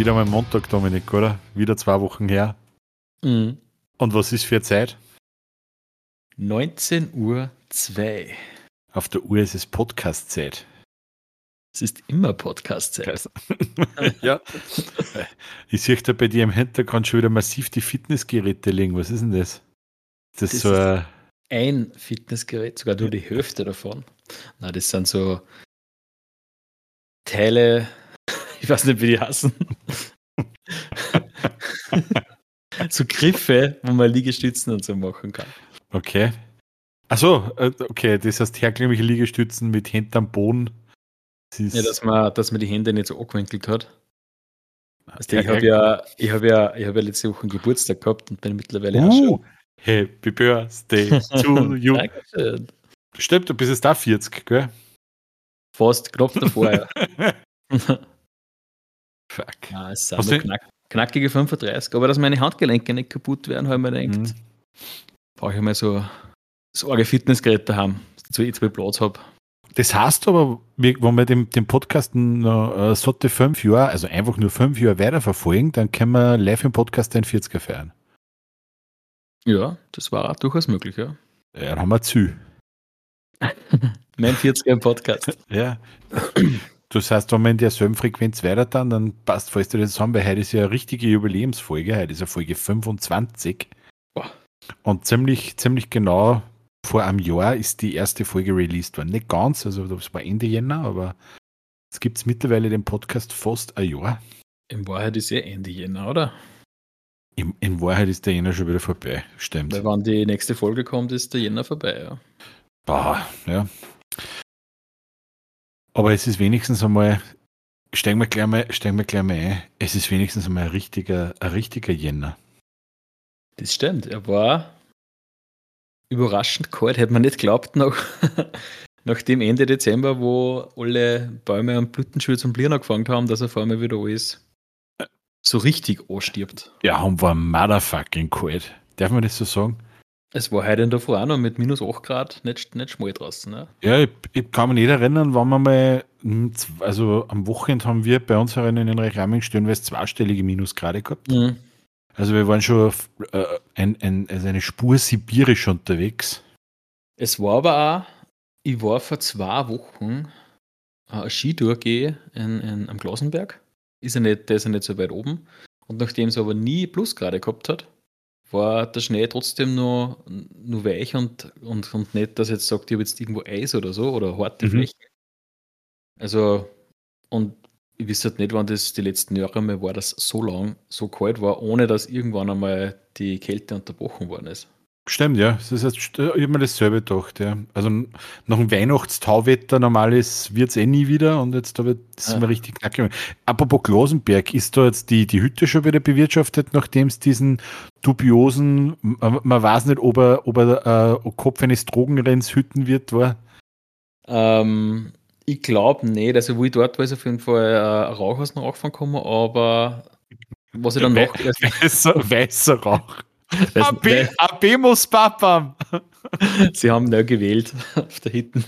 Wieder mal Montag, Dominik, oder? Wieder zwei Wochen her. Mhm. Und was ist für Zeit? 19 Uhr 2. Auf der Uhr ist es Podcast-Zeit. Es ist immer Podcast-Zeit. ja. Ich sehe da bei dir im Hintergrund schon wieder massiv die Fitnessgeräte liegen. Was ist denn das? Das, Das so ist- ein. Ein Fitnessgerät, sogar nur die Hälfte davon. Na, das sind so Teile, ich weiß nicht, wie die heißen. so Griffe, wo man Liegestützen und so machen kann. Okay. Achso, okay, das heißt herkömmliche Liegestützen mit Händen am Boden. Das Ja, dass man, dass man die Hände nicht so angewinkelt hat. Also ich habe ja, ich habe ja, ich habe ja letzte Woche einen Geburtstag gehabt und bin mittlerweile auch uh, schon. Happy Birthday to you. Dankeschön. Stimmt, du bist jetzt da 40, gell? Fast knapp davor, ja. Fuck. ja es sind nur knack, knackige 35. Aber dass meine Handgelenke nicht kaputt werden, habe ich mir gedacht, Mhm. brauche ich mal so, so arge Fitnessgeräte daheim, dass ich zwei Platz habe. Das heißt aber, wenn wir den, den Podcast noch äh, satte fünf Jahre, also einfach nur fünf Jahre weiterverfolgen, dann können wir live im Podcast den 40er feiern. Ja, das war auch durchaus möglich, ja. Ja, dann haben wir zu. Mein 40er im Podcast. Ja. Das heißt, wenn wir in derselben Frequenz weiter dann, dann passt, falls du das haben, weil heute ist ja eine richtige Jubiläumsfolge, heute ist ja Folge 25. Boah. Und ziemlich, ziemlich genau vor einem Jahr ist die erste Folge released worden. Nicht ganz, also das war Ende Jänner, aber es gibt mittlerweile den Podcast fast ein Jahr. In Wahrheit ist ja Ende Jänner, oder? In, in Wahrheit ist der Jänner schon wieder vorbei, stimmt. Weil wann die nächste Folge kommt, ist der Jänner vorbei, ja. Boah, ja. Aber es ist wenigstens einmal, steigen wir gleich mal, steigen wir gleich mal ein, es ist wenigstens einmal ein richtiger, ein richtiger Jänner. Das stimmt. Er war überraschend kalt, hätte man nicht geglaubt, nach, nach dem Ende Dezember, wo alle Bäume am Blütenschutz zum Blieren angefangen haben, dass er vor allem wieder alles so richtig anstirbt. Ja, haben wir motherfucking kalt. Darf man das so sagen? Es war heute in der Früh auch noch mit minus 8 Grad nicht, nicht schmal draußen. Ne? Ja, ich, ich kann mich nicht erinnern, wann wir mal, also am Wochenende haben wir bei uns in den Rechlamming stellenweise zweistellige Minusgrade gehabt. Mhm. Also wir waren schon auf, äh, ein, ein, also eine Spur sibirisch unterwegs. Es war aber auch, ich war vor zwei Wochen eine Skitour gehen in, in, am Glasenberg. Ist ja nicht, der ist ja nicht so weit oben. Und nachdem es aber nie Plusgrade gehabt hat, war der Schnee trotzdem nur, nur weich und, und, und nicht, dass jetzt sagt, ich habe jetzt irgendwo Eis oder so oder harte Mhm. Flächen. Also, und ich weiß halt nicht, wann das die letzten Jahre mal war, dass so lang so kalt war, ohne dass irgendwann einmal die Kälte unterbrochen worden ist. Stimmt, ja. Das ist jetzt, ich habe mir dasselbe gedacht, ja. Also nach dem Weihnachtstauwetter normal ist, wird es eh nie wieder und jetzt da wird es Ja. mal richtig knackig. Apropos Glasenberg, ist da jetzt die, die Hütte schon wieder bewirtschaftet, nachdem es diesen dubiosen, man, man weiß nicht, ob er, ob er äh, Kopf eines Drogenrenns hütten wird, war. Ähm, ich glaube nicht. Also, wo ich dort war, ist auf jeden Fall äh, ein Rauchhaus noch angefangen gekommen, aber was ich dann noch. Weißer, weißer Rauch. Das, AB, AB muss Papam. sie haben neu gewählt auf der Hitten.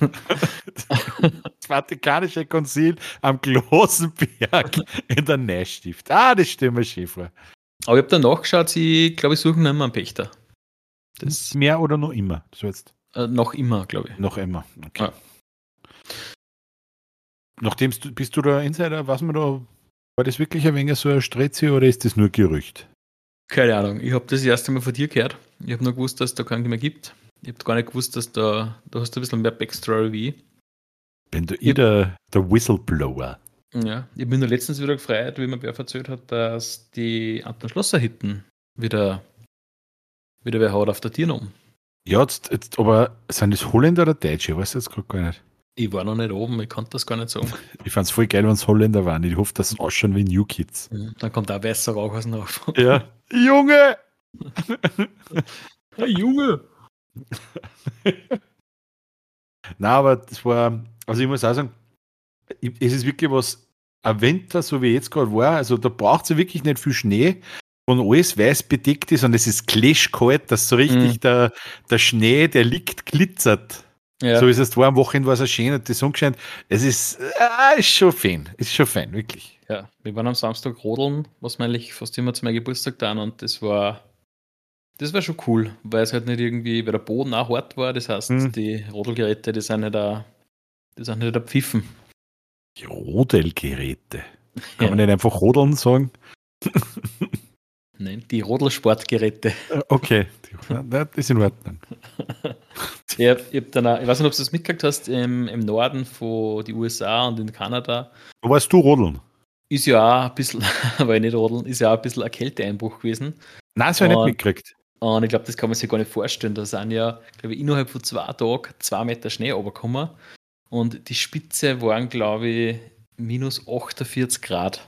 Das Vatikanische Konzil am Glosenberg in der Neustift. Ah, das stimmt vor. Aber ich habe dann nachgeschaut, sie, glaube ich, suchen immer einen Pächter. Das Mehr oder noch immer? So jetzt äh, noch immer, glaube ich. noch immer. Okay. Ja. Nachdem bist du da Insider, was man da, war das wirklich ein wenig so ein Strezi oder ist das nur Gerücht? Keine Ahnung. Ich habe das erste Mal von dir gehört. Ich habe nur gewusst, dass es da keinen mehr gibt. Ich habe gar nicht gewusst, dass da, du hast ein bisschen mehr Backstory wie ich. Bin du eh der, der Whistleblower? Ja, ich bin nur letztens wieder gefreut, wie mir wer erzählt hat, dass die Anton Schlosser Hitten wieder, wieder wer hat auf der Tiernom. Ja, jetzt, jetzt, aber sind das Holländer oder Deutsche? Ich weiß jetzt gerade gar nicht. Ich war noch nicht oben, ich konnte das gar nicht sagen. Ich fand's voll geil, wenn es Holländer waren. Ich hoffe, dass sie ausschauen wie New Kids. Dann kommt auch weißer Rauch aus dem Rauch. Ja. Junge! Hey Junge! Na, aber das war, also ich muss auch sagen, es ist wirklich was, ein Winter, so wie jetzt gerade war, also da braucht es ja wirklich nicht viel Schnee und alles weiß bedeckt ist und es ist klashkalt, dass so richtig Mhm. der, der Schnee, der liegt, glitzert. Ja. So ist es war am Wochenende war es schön und die Sonne scheint. Es ist, äh, ist schon fein. Ist schon fein, wirklich. Ja, wir waren am Samstag rodeln, was wir eigentlich fast immer zu meinem Geburtstag dann und das war das war schon cool, weil es halt nicht irgendwie, weil der Boden auch hart war, das heißt, hm. die Rodelgeräte, die sind nicht da, die sind nicht da pfiffen. Die Rodelgeräte. Kann ja. man nicht einfach rodeln sagen? Nein, die Rodelsportgeräte. Äh, okay, das ist in Ordnung. ich, hab, ich, hab dann auch, ich weiß nicht, ob du das mitgekriegt hast, im, im Norden von den USA und in Kanada. Wo warst du rodeln? Ist ja auch ein bisschen, weil ich nicht rodeln, ist ja auch ein bisschen ein Kälteeinbruch gewesen. Nein, das habe ich nicht mitgekriegt. Und ich glaube, das kann man sich gar nicht vorstellen. Da sind ja, glaube ich, innerhalb von zwei Tagen zwei Meter Schnee runtergekommen. Und die Spitze waren, glaube ich, minus 48 Grad.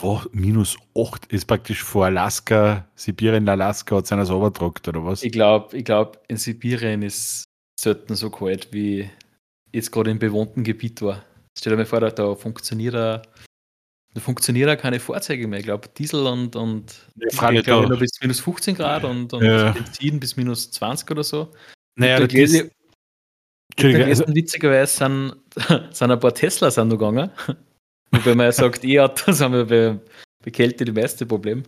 Boah, minus 8 ist praktisch vor Alaska, Sibirien, Alaska hat es einer sauber oder was? Ich glaube, ich glaub, in Sibirien ist selten so kalt, wie jetzt gerade im bewohnten Gebiet war. Stell dir mal vor, da, da funktioniert ein da funktionieren auch keine Fahrzeuge mehr. Ich glaube, Diesel und, und ja, Diesel, ich glaube, bis minus 15 Grad und, und ja. Benzin bis minus 20 oder so. Naja, das ist, Entschuldigung, also, witzigerweise sind, sind ein paar Teslas noch gegangen. Wobei man ja sagt, E-Autos haben wir bei, bei Kälte das meiste Problem.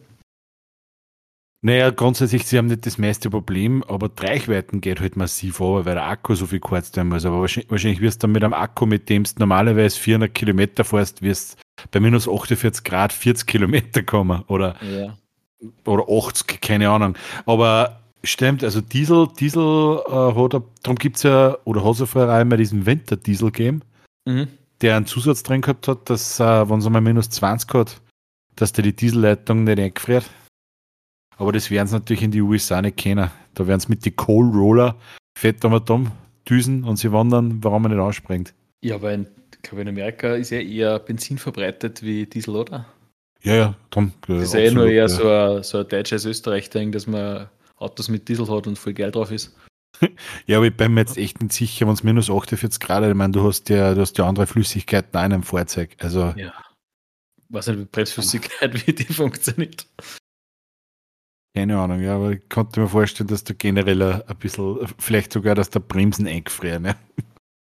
Naja, grundsätzlich, sie haben nicht das meiste Problem, aber die Reichweiten geht halt massiv over, weil der Akku so viel kurz muss. Aber wahrscheinlich, wahrscheinlich wirst du dann mit einem Akku, mit dem du normalerweise 400 Kilometer fährst, wirst bei minus 48 Grad 40 Kilometer kommen oder, ja. oder 80, keine Ahnung. Aber stimmt, also Diesel, Diesel äh, hat, darum gibt es ja, oder hat es ja vorher einmal diesen Winter-Diesel gegeben, mhm. Der einen Zusatz drin gehabt hat, dass, äh, wenn es einmal minus 20 hat, dass der die Dieselleitung nicht eingefriert. Aber das werden sie natürlich in die USA nicht kennen. Da werden sie mit den Coal Roller fett am düsen und sie wandern, warum man nicht anspringt. Ja, weil in glaube, in Amerika ist ja eher Benzin verbreitet wie Diesel, oder? Ja, ja, drum. Das ist ja eh nur eher ja. so, ein, so ein deutsches Österreich-Ding, dass man Autos mit Diesel hat und viel Geld drauf ist. Ja, aber ich bin mir jetzt echt nicht sicher, wenn es minus 48 Grad ist. Ich meine, du hast ja, du hast ja andere Flüssigkeiten in einem Fahrzeug. Also. Ja. Was nicht, wie Bremsflüssigkeit, wie die funktioniert. Keine Ahnung, ja, aber ich konnte mir vorstellen, dass du generell ein bisschen, vielleicht sogar, dass der Bremsen eingefrieren. Ja.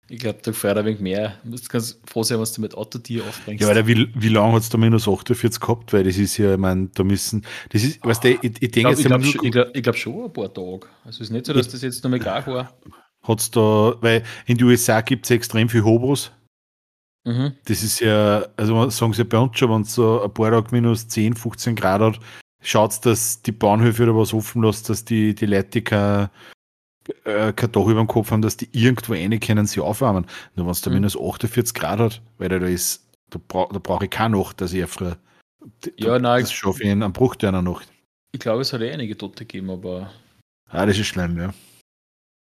Ich glaube, da fährt ein wenig mehr. Du musst ganz froh sein, was du mit Autotier aufbringst. Ja, weil wie, wie lange hat es da minus 48 gehabt? Weil das ist ja, ich meine, da müssen, das ist, weißt du, ich, ich denke jetzt. Ich glaube glaub, glaub, glaub schon ein paar Tage. Also es ist nicht so, dass das jetzt noch mal gar war. Hat es da, weil in den USA gibt es extrem viel Hobos. Mhm. Das ist ja, also sagen sie bei uns schon, wenn es so ein paar Tage minus 10, 15 Grad hat, schaut es, dass die Bahnhöfe oder was offen lässt, dass die, die Leute keine äh, kein Dach über dem Kopf haben, dass die irgendwo rein können, sie aufwärmen. Nur wenn es da mhm. minus 48 Grad hat, weil da ist, da, bra da brauche ich keine Nacht, dass ich erfriere. Ja, nein. Das schaffe ich in einem Bruchteil einer Nacht. Ich glaube, es hat eh einige Tote gegeben, aber. Ah, das ist schlimm, ja.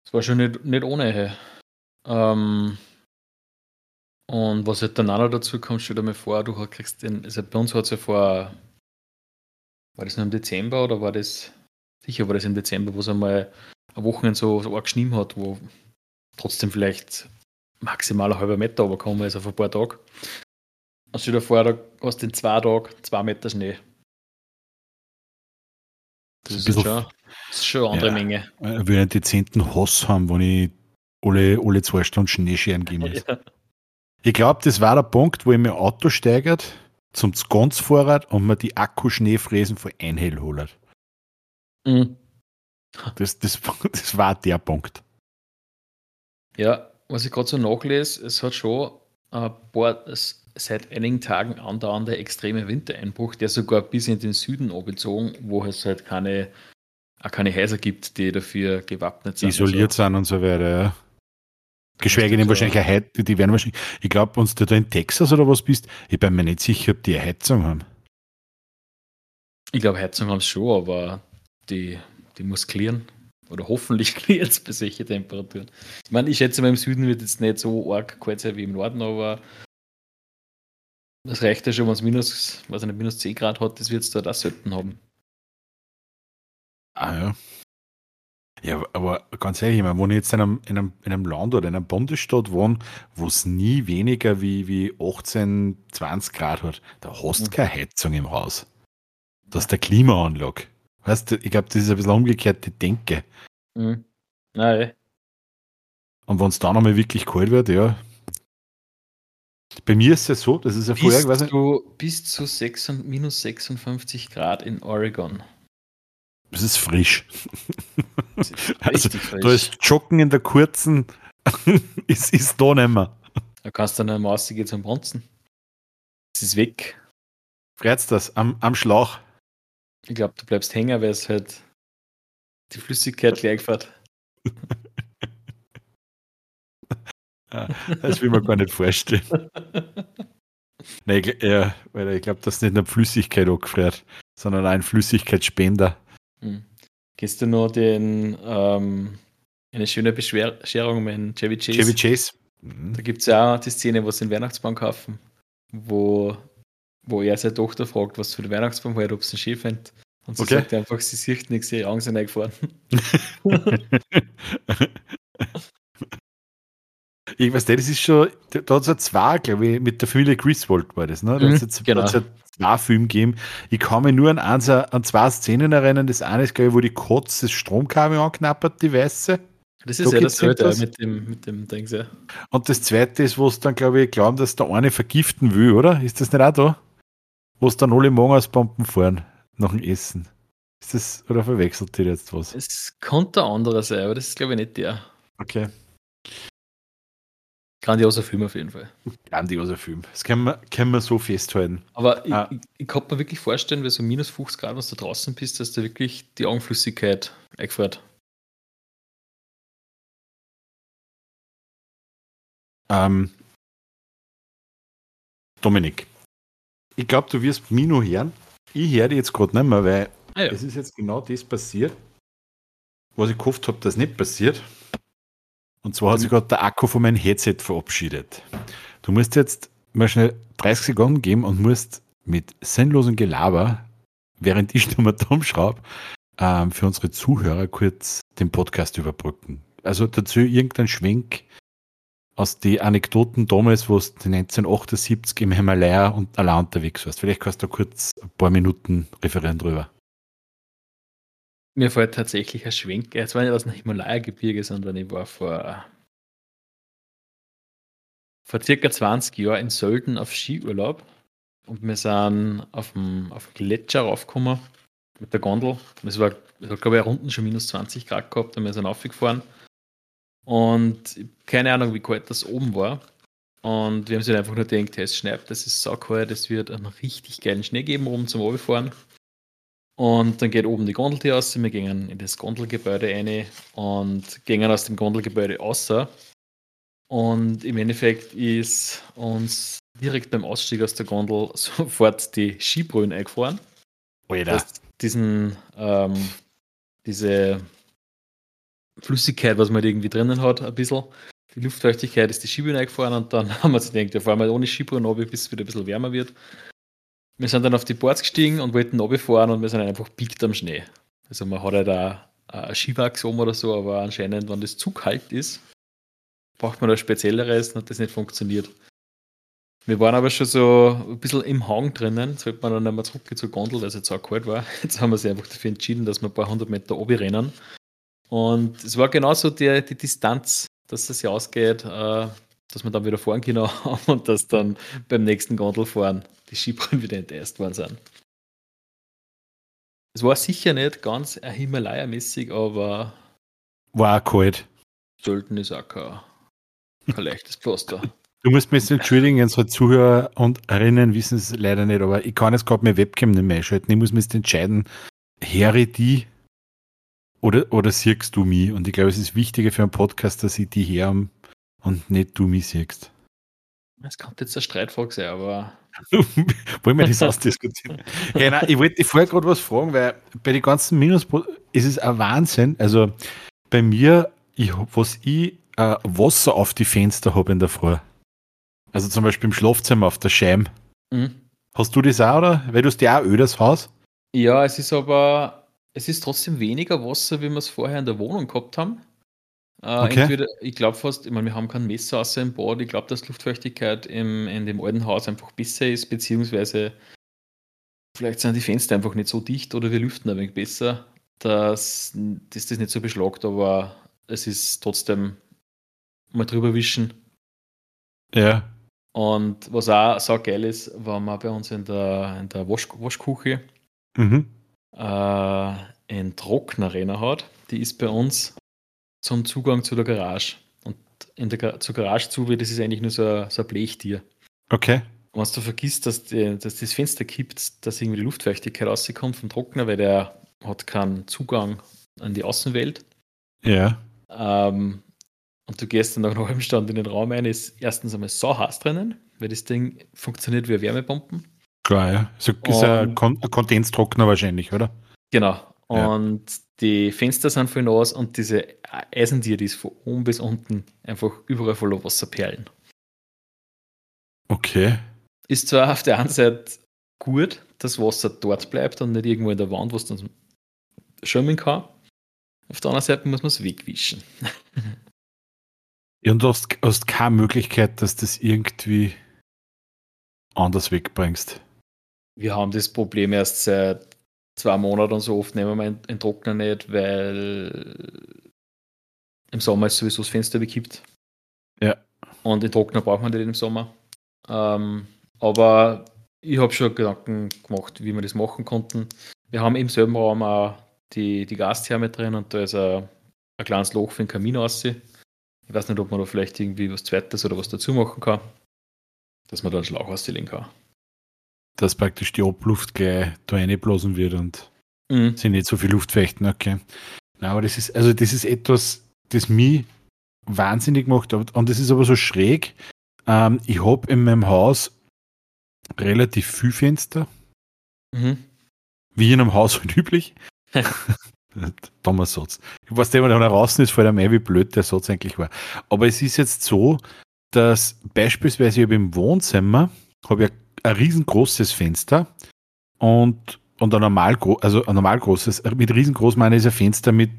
Es war schon nicht, nicht ohne. Ähm, und was halt dann auch noch dazu kommt, stell dir mal vor, du kriegst den, also bei uns hat es ja vor, war das noch im Dezember oder war das, sicher war das im Dezember, wo es einmal ein Wochenende so, so arg geschnien hat, wo trotzdem vielleicht maximal ein halber Meter runtergekommen ist auf ein paar Tage. Und stell dir vor, da hast du in zwei Tagen zwei Meter Schnee. Das, ist, schon, das ist schon eine andere ja, Menge. Ich will einen dezenten Hass haben, wenn ich alle, alle zwei Stunden Schneescheren gehen muss. Ja. Ich glaube, das war der Punkt, wo ich mir Auto steigert zum Skonzfahrrad und mir die Akkuschneefräsen von Einhell holt. Mhm. Das, das, das war der Punkt. Ja, was ich gerade so nachlese, es hat schon ein paar, seit einigen Tagen andauernde extreme Wintereinbruch, der sogar bis in den Süden abgezogen, wo es halt keine, auch keine Häuser gibt, die dafür gewappnet sind. Isoliert so. sind und so weiter, ja. Geschweige denn wahrscheinlich eine Heizung, die werden wahrscheinlich, ich glaube, wenn du da in Texas oder was bist, ich bin mir nicht sicher, ob die eine Heizung haben. Ich glaube, Heizung haben sie schon, aber die die muss klären. Oder hoffentlich klärt es bei solchen Temperaturen. Ich meine, ich schätze mal, im Süden wird es nicht so arg kalt sein wie im Norden, aber das reicht ja schon, wenn es minus, was nicht, minus 10 Grad hat, das wird es dort auch selten haben. Ah ja. Ja, aber ganz ehrlich, wenn ich jetzt in einem, in einem, in einem Land oder in einem Bundesstaat wohne, wo es nie weniger wie, wie 18, 20 Grad hat, da hast du mhm. keine Heizung im Haus. Das ist der Klimaanlage. Weißt du, ich glaube, das ist ein bisschen umgekehrt die Denke. Mhm. Nein. Und wenn es dann einmal wirklich kalt wird, ja. Bei mir ist es so, das ist ja vorher, ich weiß nicht. Du bis zu 6, minus 56 Grad in Oregon. Das ist frisch. Das ist also, frisch. da ist Joggen in der kurzen, ist, ist da nicht mehr. Da kannst du dann rausgehen zum Bronzen. Es ist weg. Freut's das am, am Schlauch? Ich glaube, du bleibst hängen, weil es halt die Flüssigkeit gleich fährt. das will man gar nicht vorstellen. Nein, ich, ja, weil ich glaube, dass nicht nur Flüssigkeit angefriert, sondern ein Flüssigkeitsspender. Hm. Kennst du noch den, ähm, eine schöne Bescherung mit Chevy Chase? Chevy Chase. Mhm. Da gibt es ja auch die Szene, wo sie den Weihnachtsbaum kaufen, wo, wo er seine Tochter fragt, was für den Weihnachtsbaum hält, ob sie einen Chef findet. Und sie okay. sagt einfach, sie sieht nichts, ihre Augen sind eingefahren. ich weiß nicht, das ist schon, da hat es ja zwei, glaube ich, mit der Familie Griswold war das, ne? Da mhm, hat es genau. ja zwei Filme gegeben. Ich kann mich nur an, eins, an zwei Szenen erinnern. Das eine ist, glaube ich, wo die Kotz das Stromkabel anknappert, die weiße. Das ist da ja das Zweite mit dem, mit dem Dings, ja. Und das zweite ist, wo es dann, glaube ich, glauben, dass der eine vergiften will, oder? Ist das nicht auch da? Wo es dann alle Mongasbomben fahren nach dem Essen. Ist das, oder verwechselt ihr jetzt was? Es könnte ein anderer sein, aber das ist, glaube ich, nicht der. Okay. Grandioser Film auf jeden Fall. Grandioser Film. Das können wir, können wir so festhalten. Aber ah. ich, ich, ich kann mir wirklich vorstellen, wenn so minus 50 Grad, wenn du draußen bist, dass da wirklich die Augenflüssigkeit eingefährt. Ähm, Dominik, ich glaube, du wirst mich noch hören. Ich höre dich jetzt gerade nicht mehr, weil ah, ja. es ist jetzt genau das passiert, was ich gehofft habe, dass nicht passiert. Und zwar hat sich gerade der Akku von meinem Headset verabschiedet. Du musst jetzt mal schnell 30 Sekunden geben und musst mit sinnlosem Gelaber, während ich nochmal drum schraube, ähm, für unsere Zuhörer kurz den Podcast überbrücken. Also dazu irgendein Schwenk, aus den Anekdoten damals, wo du 1978 im Himalaya und allein unterwegs warst. Vielleicht kannst du kurz ein paar Minuten referieren drüber. Mir fällt tatsächlich ein Schwenk. Es war nicht aus dem Himalaya-Gebirge, sondern ich war vor, vor circa 20 Jahren in Sölden auf Skiurlaub und wir sind auf dem, auf dem Gletscher raufgekommen mit der Gondel. Es war, es hat, glaube ich, Runden schon minus 20 Grad gehabt und wir sind aufgefahren. Und keine Ahnung, wie kalt das oben war. Und wir haben sich einfach nur gedacht, hey, es schneit, das ist saukalt, es wird einen richtig geilen Schnee geben oben zum Oberfahren. Und dann geht oben die Gondeltür aus, wir gehen in das Gondelgebäude rein und gehen aus dem Gondelgebäude außer. Und im Endeffekt ist uns direkt beim Ausstieg aus der Gondel sofort die Skibrühen eingefahren. Alter. Diesen, ähm, diese Flüssigkeit, was man halt irgendwie drinnen hat, ein bisschen. Die Luftfeuchtigkeit ist die Skibühne eingefahren und dann haben wir uns gedacht, ja, fahren wir ohne Skibühne runter, bis es wieder ein bisschen wärmer wird. Wir sind dann auf die Boards gestiegen und wollten runterfahren und wir sind einfach piekt am Schnee. Also man hat halt auch ein Skiwachs oben oder so, aber anscheinend, wenn das zu kalt ist, braucht man da Spezielleres und hat das nicht funktioniert. Wir waren aber schon so ein bisschen im Hang drinnen. Jetzt sollte man dann einmal zurück zur Gondel, weil es jetzt auch kalt war. Jetzt haben wir sich einfach dafür entschieden, dass wir ein paar hundert Meter oben rennen und es war genauso die, die Distanz, dass es ja ausgeht, äh, dass man dann wieder fahren können und dass dann beim nächsten Gondelfahren die Skibahn wieder enteist worden sind. Es war sicher nicht ganz Himalaya-mäßig, aber. War auch kalt. Sollten ist auch kein, kein leichtes Pflaster. Du musst mich jetzt entschuldigen, unsere Zuhörer und Erinnern wissen es leider nicht, aber ich kann jetzt gerade meine Webcam nicht mehr einschalten. Ich muss mich jetzt entscheiden, Harry die oder, oder siehst du mich? Und ich glaube, es ist wichtiger für einen Podcast, dass ich die her und nicht du mich siehst. Es kann jetzt eine Streitfrage sein, aber. Wollen wir das ausdiskutieren? ja, nein, ich wollte vorher gerade was fragen, weil bei den ganzen Minus ist es ein Wahnsinn. Also bei mir, ich, was ich äh, Wasser auf die Fenster habe in der Früh. Also zum Beispiel im Schlafzimmer auf der Scheibe. Mhm. Hast du das auch, oder? Weil du hast ja auch das Haus. Ja, es ist aber es ist trotzdem weniger Wasser, wie wir es vorher in der Wohnung gehabt haben. Äh, okay. Entweder, ich glaube fast, ich meine, wir haben kein Messer außer im Bad. Ich glaube, dass Luftfeuchtigkeit im, in dem alten Haus einfach besser ist, beziehungsweise vielleicht sind die Fenster einfach nicht so dicht oder wir lüften ein wenig besser, dass, dass das nicht so beschlagt, aber es ist trotzdem mal drüber wischen. Ja. Und was auch so geil ist, wenn man bei uns in der, in der Wasch, Waschküche Mhm. Äh, einen Trockner rein hat, die ist bei uns zum Zugang zu der Garage. Und in der zur Garage zu, das ist eigentlich nur so ein, so ein Blechtier. Okay. Und wenn du vergisst, dass, die, dass das Fenster kippt, dass irgendwie die Luftfeuchtigkeit rauskommt vom Trockner, weil der hat keinen Zugang an die Außenwelt. Ja. Ähm, und du gehst dann nach einem halben Stand in den Raum rein, ist erstens einmal so heiß drinnen, weil das Ding funktioniert wie eine Wärmepumpe. Klar, ja. So ist ein, Kondenstrockner wahrscheinlich, oder? Genau. Ja. Und die Fenster sind voll nass und diese Eisentier, die ist von oben bis unten einfach überall voller Wasserperlen. Okay. Ist zwar auf der einen Seite gut, dass Wasser dort bleibt und nicht irgendwo in der Wand, wo es dann schwimmen kann. Auf der anderen Seite muss man es wegwischen. Ja, und du hast, hast keine Möglichkeit, dass du das irgendwie anders wegbringst. Wir haben das Problem erst seit zwei Monaten und so oft nehmen wir den Trockner nicht, weil im Sommer ist sowieso das Fenster bekippt. Ja. Und den Trockner braucht man nicht im Sommer. Ähm, aber ich habe schon Gedanken gemacht, wie wir das machen konnten. Wir haben im selben Raum auch die, die Gastherme drin und da ist ein, ein kleines Loch für den Kamin raus. Ich weiß nicht, ob man da vielleicht irgendwie was Zweites oder was dazu machen kann, dass man da einen Schlauch auslegen kann. Dass praktisch die Abluft gleich da reinblasen wird und Mhm. sind nicht so viel Luftfeuchten, okay. Na, aber das ist, also das ist etwas, das mich wahnsinnig macht. Und und das ist aber so schräg. Ähm, ich habe in meinem Haus relativ viel Fenster, Mhm. wie in einem Haushalt üblich. Dummer Satz. Ich weiß nicht, wenn er draußen ist, fällt einem ein, wie blöd der Satz eigentlich war. Aber es ist jetzt so, dass beispielsweise ich im Wohnzimmer habe ich ein riesengroßes Fenster und, und ein normal, also ein normal großes, mit riesengroß meine ich ist ein Fenster mit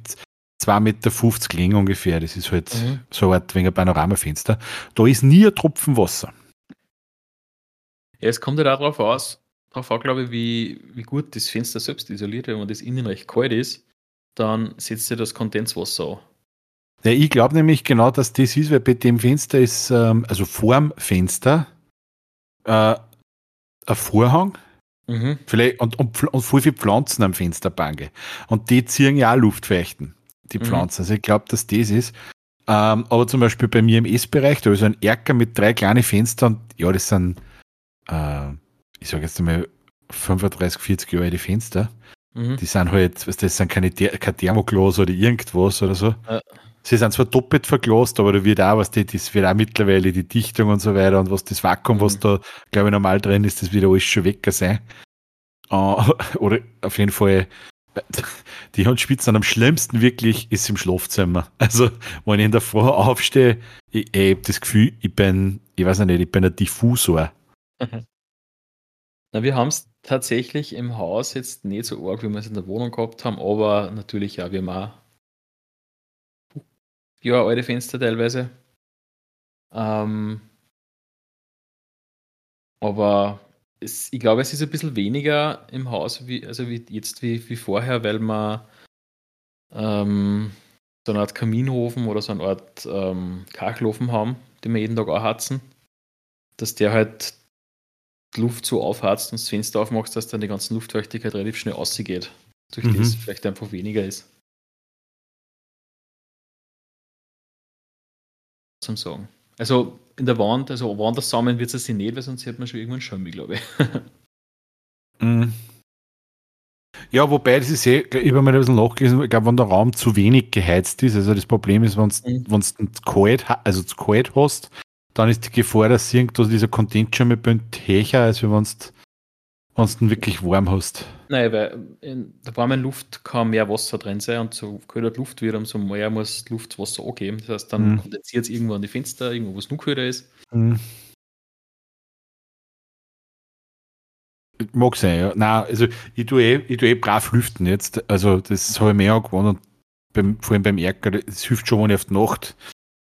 2,50 Meter Länge ungefähr. Das ist halt Mhm. so Art wegen ein Panoramafenster. Da ist nie ein Tropfen Wasser. Ja, es kommt halt auch darauf aus, darauf an, glaube ich, wie, wie gut das Fenster selbst isoliert. Wenn man das innen recht kalt ist, dann setzt sich das Kondenswasser an. Ja, ich glaube nämlich genau, dass das ist, weil bei dem Fenster ist, ähm, also vorm Fenster, äh, ein Vorhang Mhm. vielleicht, und, und, und voll viele Pflanzen am Fensterbange. Und die ziehen ja auch Luftfeuchten, die Mhm. Pflanzen. Also ich glaube, dass das ist. Ähm, aber zum Beispiel bei mir im Essbereich, da ist ein Erker mit drei kleinen Fenstern. Ja, das sind, äh, ich sage jetzt einmal, 35, 40 Jahre alte Fenster. Mhm. Die sind halt, das sind keine kein Thermoglas oder irgendwas oder so. Ja. Sie sind zwar doppelt verglast, aber da wird auch, was die, das wird auch mittlerweile die Dichtung und so weiter und was das Vakuum, Mhm. was da, glaube ich, normal drin ist, das wird alles schon weg sein. Äh, oder auf jeden Fall, die Handspitzen am schlimmsten wirklich ist im Schlafzimmer. Also, wenn ich in der Früh aufstehe, ich, ich habe das Gefühl, ich bin, ich weiß nicht, ich bin ein Diffusor. Na, wir haben es tatsächlich im Haus jetzt nicht so arg, wie wir es in der Wohnung gehabt haben, aber natürlich ja, wir haben auch ja, alte Fenster teilweise. Ähm, aber es, ich glaube, es ist ein bisschen weniger im Haus, wie, also wie jetzt wie, wie vorher, weil man ähm, so eine Art Kaminhofen oder so eine Art ähm, Kachelofen haben, den wir jeden Tag anheizen, dass der halt die Luft so aufheizt und das Fenster aufmachst, dass dann die ganze Luftfeuchtigkeit relativ schnell ausgeht. Durch Mhm. das vielleicht einfach weniger ist. Zum Sagen. Also in der Wand, also woanders zusammen wird es sich nicht, weil sonst hat man schon irgendwann Schirmi, glaube ich. Mhm. Ja, wobei, das ist eh, ich habe mal ein bisschen nachgelesen, ich glaube, wenn der Raum zu wenig geheizt ist, also das Problem ist, wenn Mhm. du zu kalt, also zu kalt hast, dann ist die Gefahr, dass irgendwo dieser Kondensschirmebünd höher, als wenn du wenn du wirklich warm hast. Nein, weil in der warmen Luft kann mehr Wasser drin sein und so die Luft wird, umso mehr muss Luft Wasser angeben. Das heißt, dann Mhm. kondensiert es irgendwo an die Fenster, irgendwo, wo es noch kälter ist. Mhm. Mag sein, ja. Nein, also ich tue eh, ich tue eh brav lüften jetzt. Also das habe ich mir angewohnt und beim, vor allem beim Erker, das hilft schon, wenn ich auf die Nacht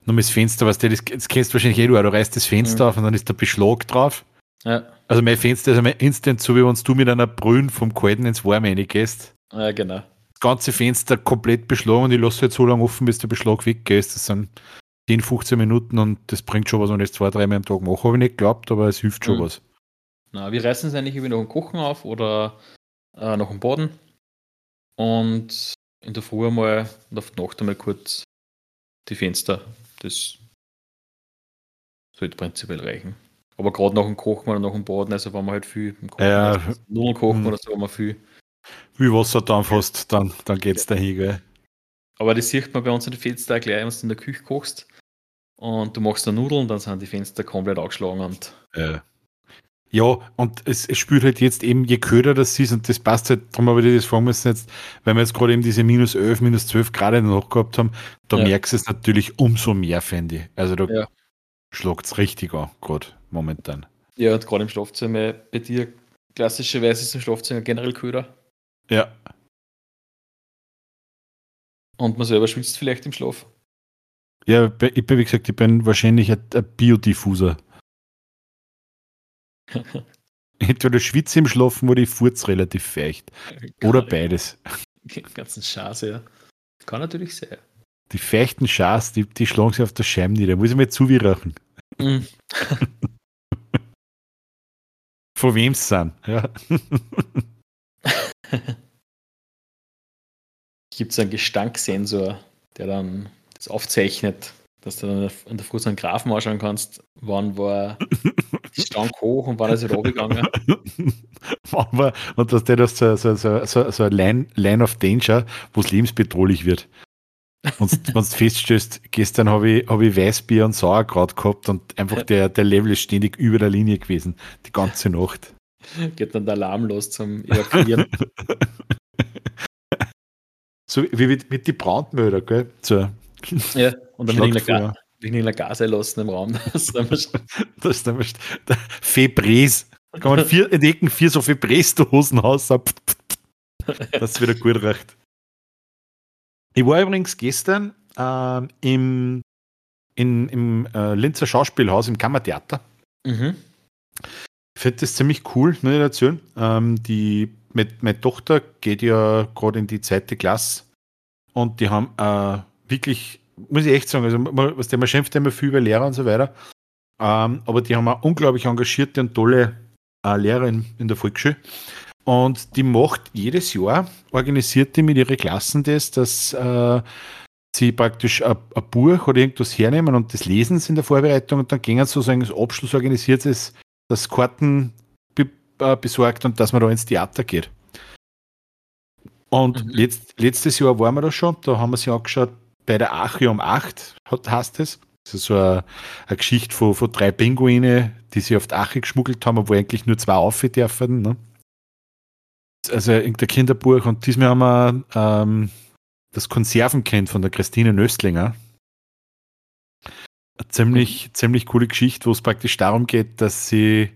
nur das Fenster, was du, das, das kennst du wahrscheinlich eh du du reißt das Fenster Mhm. auf und dann ist der Beschlag drauf. Ja, Also mein Fenster ist instant so, wie wenn du mit einer Brühen vom Kalten ins Warme reingehst. ja genau. Das ganze Fenster komplett beschlagen und ich lasse halt so lange offen, bis der Beschlag weg ist. Das sind 10, 15 Minuten und das bringt schon was und das zwei, drei Mal am Tag machen, habe ich nicht geglaubt, aber es hilft schon mhm. was. Na, wir reißen es eigentlich irgendwie noch ein Kochen auf oder äh, noch im Boden und in der Früh einmal und auf die Nacht einmal kurz die Fenster. Das sollte prinzipiell reichen. Aber gerade nach dem Kochen oder nach dem Baden, also wenn man halt viel im Kochen, ja, also Nudeln kochen hm. oder so, wenn man viel. Wie Wasser dann fast, dann, dann geht es dahin, gell? Aber das sieht man bei uns in den Fenstern gleich, wenn du in der Küche kochst und du machst da Nudeln, dann sind die Fenster komplett angeschlagen und. Ja. Ja, und es, es spürt halt jetzt eben, je köder das ist, und das passt halt, darum habe ich das fragen müssen jetzt, weil wir jetzt gerade eben diese minus 11, minus 12 Grad noch gehabt haben, da ja. merkst du es natürlich umso mehr, finde ich. Also da ja. Schlagt es richtig an, gerade momentan. Ja, und gerade im Schlafzimmer, bei dir klassischerweise ist im Schlafzimmer generell köder. Ja. Und man selber schwitzt vielleicht im Schlaf. Ja, ich bin, wie gesagt, ich bin wahrscheinlich ein, ein Biodiffuser. Entweder schwitze im Schlafen oder ich furze relativ feucht. Oder beides. Ganzen Schaß, ja. Kann natürlich sein. Die feuchten Schaß, die, die schlagen sich auf der Scheibe nieder. Muss ich mir zuwirachen. Mm. Von wem es sind, ja. Gibt es einen Gestanksensor, der dann das aufzeichnet, dass du dann in der Früh so einen Graphen anschauen kannst, wann war Stank hoch und wann ist er runtergegangen. und dass der das so, so, so, so, ein Line, Line of Danger, wo es lebensbedrohlich wird. Und wenn du feststellst, gestern habe ich, hab ich Weißbier und Sauerkraut gehabt und einfach der, der Level ist ständig über der Linie gewesen, die ganze Nacht. Geht dann der Alarm los zum Evakuieren. so wie mit, mit die Brandmörder, gell? So. Ja, und dann wegen einer, wegen einer Gas erlassen im Raum. Das ist das ist der Febres. Da kann man vier, in Ecken vier so Febres-Dosen aus. Das ist wieder gut recht. Ich war übrigens gestern äh, im, in, im äh, Linzer Schauspielhaus im Kammertheater. Mhm. Ich finde das ziemlich cool, muss ich erzählen. Ähm, die, mit, meine Tochter geht ja gerade in die zweite Klasse und die haben äh, wirklich, muss ich echt sagen, also man, was der, man schimpft immer viel über Lehrer und so weiter, ähm, aber die haben auch unglaublich engagierte und tolle äh, Lehrer in, in der Volksschule. Und die macht jedes Jahr, organisiert die mit ihren Klassen das, dass äh, sie praktisch ein, ein, Buch oder irgendwas hernehmen und das lesen sie in der Vorbereitung und dann gehen sie sozusagen das Abschluss organisiert ist, dass Karten be, äh, besorgt und dass man da ins Theater geht. Und mhm. letzt, letztes Jahr waren wir da schon, da haben wir sie angeschaut, bei der Ache um 8 heißt es. Das ist so eine, eine Geschichte von, von drei Pinguine, die sich auf die Ache geschmuggelt haben, obwohl eigentlich nur zwei auf dürfen. Ne? Also irgendein Kinderbuch und diesmal haben wir ähm, das Konservenkind von der Christine Nöstlinger. Eine ziemlich, mhm. ziemlich coole Geschichte, wo es praktisch darum geht, dass sie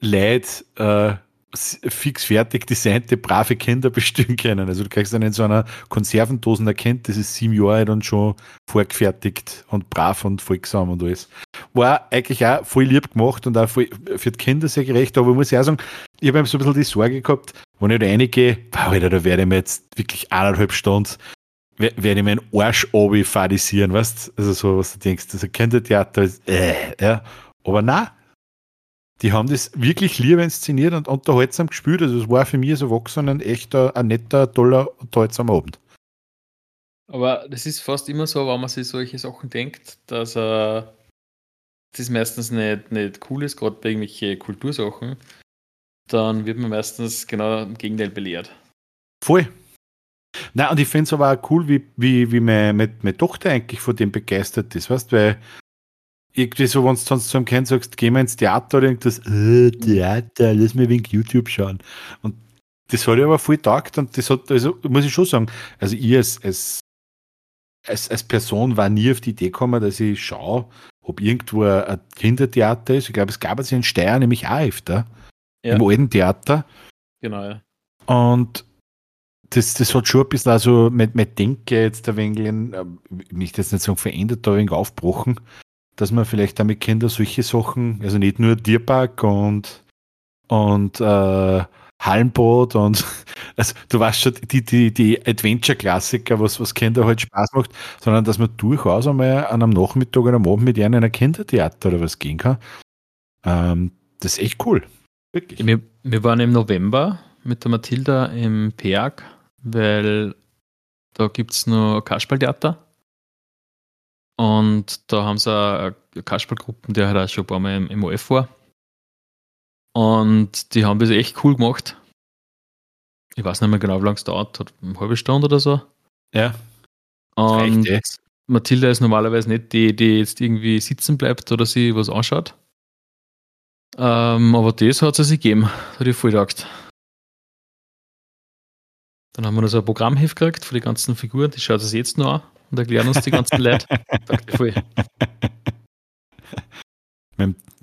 Leid äh, fix fertig designte, brave Kinder bestimmen können. Also du kriegst dann in so einer Konservendosen erkennt, das ist sieben Jahre alt und schon vorgefertigt und brav und folgsam und alles. War eigentlich auch voll lieb gemacht und auch voll für die Kinder sehr gerecht, aber ich muss ja sagen, ich habe so ein bisschen die Sorge gehabt, wenn ich da reingehe, da werde ich mir jetzt wirklich eineinhalb Stunden werde ich meinen Arsch fadisieren, weißt? Also so, was du denkst, das Kindertheater ist, äh, ja. Aber nein, die haben das wirklich lieber inszeniert und unterhaltsam gespielt. Also es war für mich als Erwachsener ein echter, ein netter, toller, unterhaltsamer Abend. Aber das ist fast immer so, wenn man sich solche Sachen denkt, dass äh, das meistens nicht, nicht cool ist, gerade bei irgendwelchen Kultursachen, dann wird man meistens genau im Gegenteil belehrt. Voll. Na und ich finde es aber auch cool, wie, wie, wie meine, meine Tochter eigentlich von dem begeistert ist, weißt du, weil irgendwie so, wenn du sonst zu einem Kind sagst, geh mal ins Theater oder irgendwas, äh, Theater, lass mir wegen YouTube schauen. Und das hat ich aber voll taugt und das hat, also muss ich schon sagen, also ich als, als, als, als Person war nie auf die Idee gekommen, dass ich schaue, ob irgendwo ein Kindertheater ist. Ich glaube, es gab es in Steyr nämlich auch öfter, ja. im alten Theater. Genau, ja. Und das, das hat schon ein bisschen also mit, mit Denke jetzt ein wenig, ich möchte jetzt nicht sagen verändert, aber ein wenig aufgebrochen dass man vielleicht damit Kinder solche Sachen, also nicht nur Tierpark und, und äh, Hallenbad und also du weißt schon, die, die, die Adventure-Klassiker, was, was Kinder halt Spaß macht, sondern dass man durchaus einmal an einem Nachmittag oder am Abend mit ihnen in einer Kindertheater oder was gehen kann. Ähm, das ist echt cool. Wirklich. Wir, wir waren im November mit der Mathilda im Perg, weil da gibt es nur Kasperltheater. Und da haben sie eine Kasperlgruppen, der halt auch schon ein paar Mal im, im OF war. Und die haben das echt cool gemacht. Ich weiß nicht mehr genau, wie lange es dauert hat. Eine halbe Stunde oder so. Ja. Und Mathilda ist normalerweise nicht die, die jetzt irgendwie sitzen bleibt oder sie was anschaut. Ähm, aber das hat sie sich gegeben. Hat ich voll gedacht. Dann haben wir noch so ein Programmheft gekriegt für die ganzen Figuren. Die schaut es jetzt noch an und erklären uns die ganzen Leute. voll.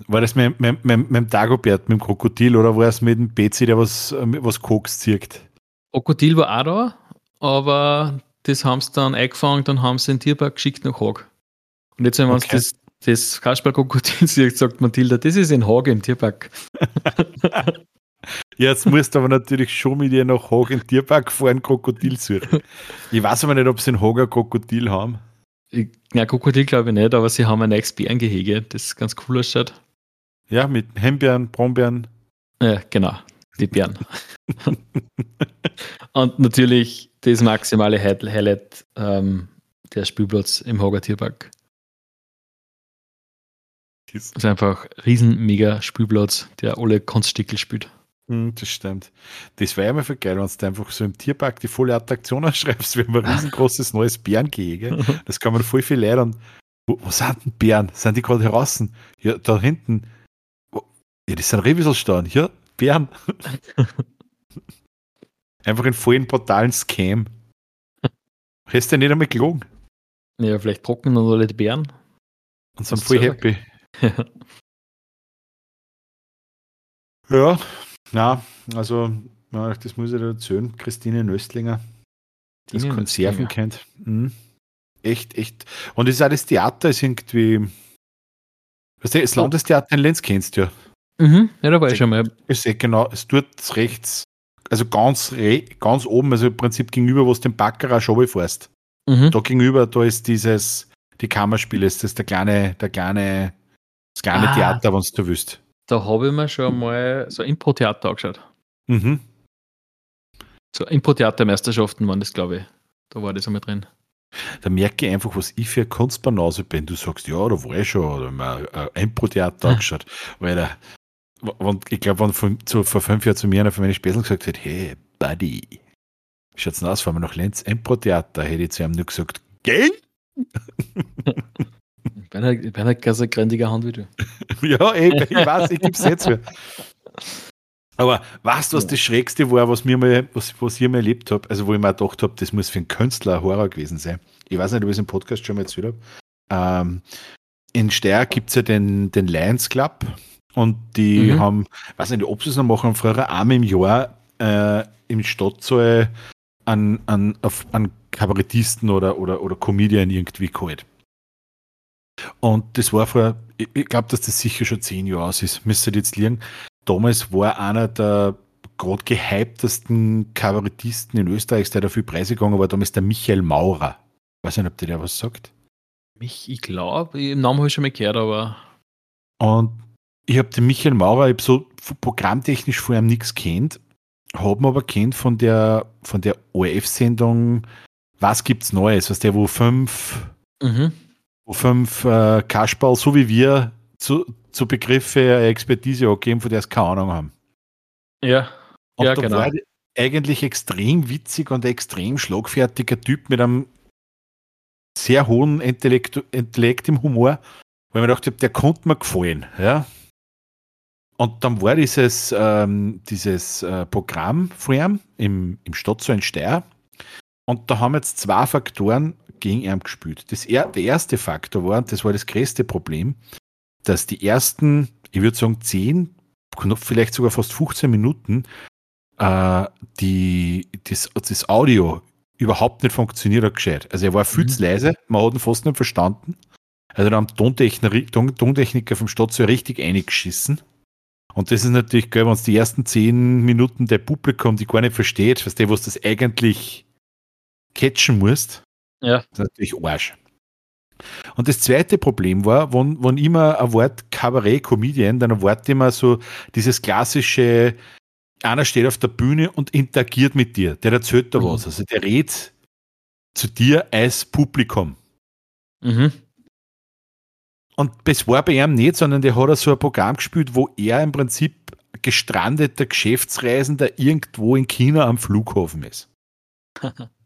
War das mit, mit, mit, mit dem Dagobert, mit dem Krokodil oder war es mit dem Betsy, der was, was Koks zirkt? Krokodil war auch da, aber das haben sie dann eingefangen, dann haben sie den Tierpark geschickt nach Haag. Und jetzt, wenn wir okay. uns das, das Kasperl-Krokodil sagt Mathilda, das ist in Haag im Tierpark. Jetzt musst du aber natürlich schon mit ihr nach Haag im Tierpark fahren, Krokodil suchen. Ich weiß aber nicht, ob sie ein Krokodil haben. Ja, Krokodil glaube ich nicht, aber sie haben ein neues Bärengehege, das ganz cool ausschaut. Ja, mit Hembeeren, Brombeeren. Ja, genau, die Bären. Und natürlich das maximale Highlight, ähm, der Spielplatz im Hager Tierpark. Das ist einfach ein riesen mega Spielplatz, der alle Kunststickel spielt. Hm, das stimmt. Das wäre ja mal für geil, wenn du einfach so im Tierpark die volle Attraktion schreibst. Wir haben ein riesengroßes neues Bärengehege. Das kann man voll viel lernen. Wo, wo sind denn Bären? Sind die gerade heraus? Ja, da hinten. Ja, das sind Rehwieselsteine. Ja, Bären. Einfach einen vollen brutalen Scam. Hast du nicht einmal gelogen? Ja, vielleicht trocknen dann alle die Bären. Und sind voll happy. Ja, na, also, ja, das muss ich dir erzählen. Christine Nöstlinger, die das Konserven kennt. Mhm. Echt, echt. Und es ist auch das Theater, ist irgendwie. Weißt du, das Landestheater in Lenz kennst du ja. Mhm, ja, da war ich schon mal. Ich sehe genau, es tut rechts, also ganz, ganz oben, also im Prinzip gegenüber, wo du den Baccarat schon fährst. Mhm. Da gegenüber, da ist dieses, die Kammerspiele, ist das der kleine, der kleine, das kleine ah, Theater, wenn du willst. Da habe ich mir schon mal so Impro-Theater angeschaut. Mhm. So Impro-Theatermeisterschaften waren das, glaube ich. Da war das einmal drin. Da merke ich einfach, was ich für Kunstbanause bin. Du sagst, ja, da war ich schon, oder mal ein Impro-Theater angeschaut. Weil da, ich glaube, wenn von, zu, vor fünf Jahren zu mir einer von meinen Späßeln gesagt hat, hey, Buddy, schaut's denn aus, fahren wir nach Lenz, Impro-Theater, hätte ich zu ihm nur gesagt, gell? Ich bin halt kein so grändiger Hand wie du. ja, ey, ich weiß, ich gebe es jetzt für. Aber weißt du, was das Schrägste war, was, mir mal, was, was ich mal erlebt habe? Also, wo ich mir gedacht habe, das muss für einen Künstler ein Horror gewesen sein. Ich weiß nicht, ob ich es im Podcast schon mal erzählt habe. Ähm, in Steyr gibt es ja den, den Lions Club und die mhm. haben, weiß nicht, ob sie es noch machen, früher einmal im Jahr äh, im Stadtsaal an, an, auf, an Kabarettisten oder, oder, oder Comedian irgendwie geholt. Und das war vor, ich, ich glaube, dass das sicher schon zehn Jahre aus ist, müsste jetzt liegen. Damals war einer der gerade gehyptesten Kabarettisten in Österreich, der dafür Preise gegangen war, damals der Michael Maurer. Ich weiß nicht, ob der der was sagt. Mich, ich glaube, im Namen habe ich schon mal gehört, aber. Und ich habe den Michael Maurer, ich habe so programmtechnisch vor ihm nichts kennt, habe aber kennt von der, von der ORF-Sendung Was gibt's Neues? Was der, wo fünf, mhm. Wo fünf äh, Kasperl, so wie wir, zu, zu Begriffe eine Expertise angeben, von der sie keine Ahnung haben. Ja, und ja, genau. War eigentlich extrem witzig und extrem schlagfertiger Typ mit einem sehr hohen Intellekt, Intellekt im Humor, weil ich mir dachte, der konnte mir gefallen. Ja? Und dann war dieses, ähm, dieses äh, Programm vor ihm im, im Stadtzoll in Steyr. Und da haben jetzt zwei Faktoren gegen ihn gespielt. Das er, der erste Faktor war, und das war das größte Problem, dass die ersten, ich würde sagen, 10, vielleicht sogar fast 15 Minuten äh, die, das, das Audio überhaupt nicht funktioniert hat gescheit. Also er war viel mhm. zu leise, man hat ihn fast nicht verstanden. Also da haben Tontechniker, Tontechniker vom Stadt so richtig eingeschissen Und das ist natürlich geil, wenn es die ersten zehn Minuten der Publikum, die gar nicht versteht, was der, was das eigentlich catchen musst. Ja. Das ist natürlich Arsch. Und das zweite Problem war, wenn, wenn immer ein Wort Kabarett, Comedian, dann erwarte ich immer so dieses klassische, einer steht auf der Bühne und interagiert mit dir, der erzählt da mhm. was. Also der redet zu dir als Publikum. Mhm. Und das war bei ihm nicht, sondern der hat so ein Programm gespielt, wo er im Prinzip gestrandeter Geschäftsreisender irgendwo in China am Flughafen ist.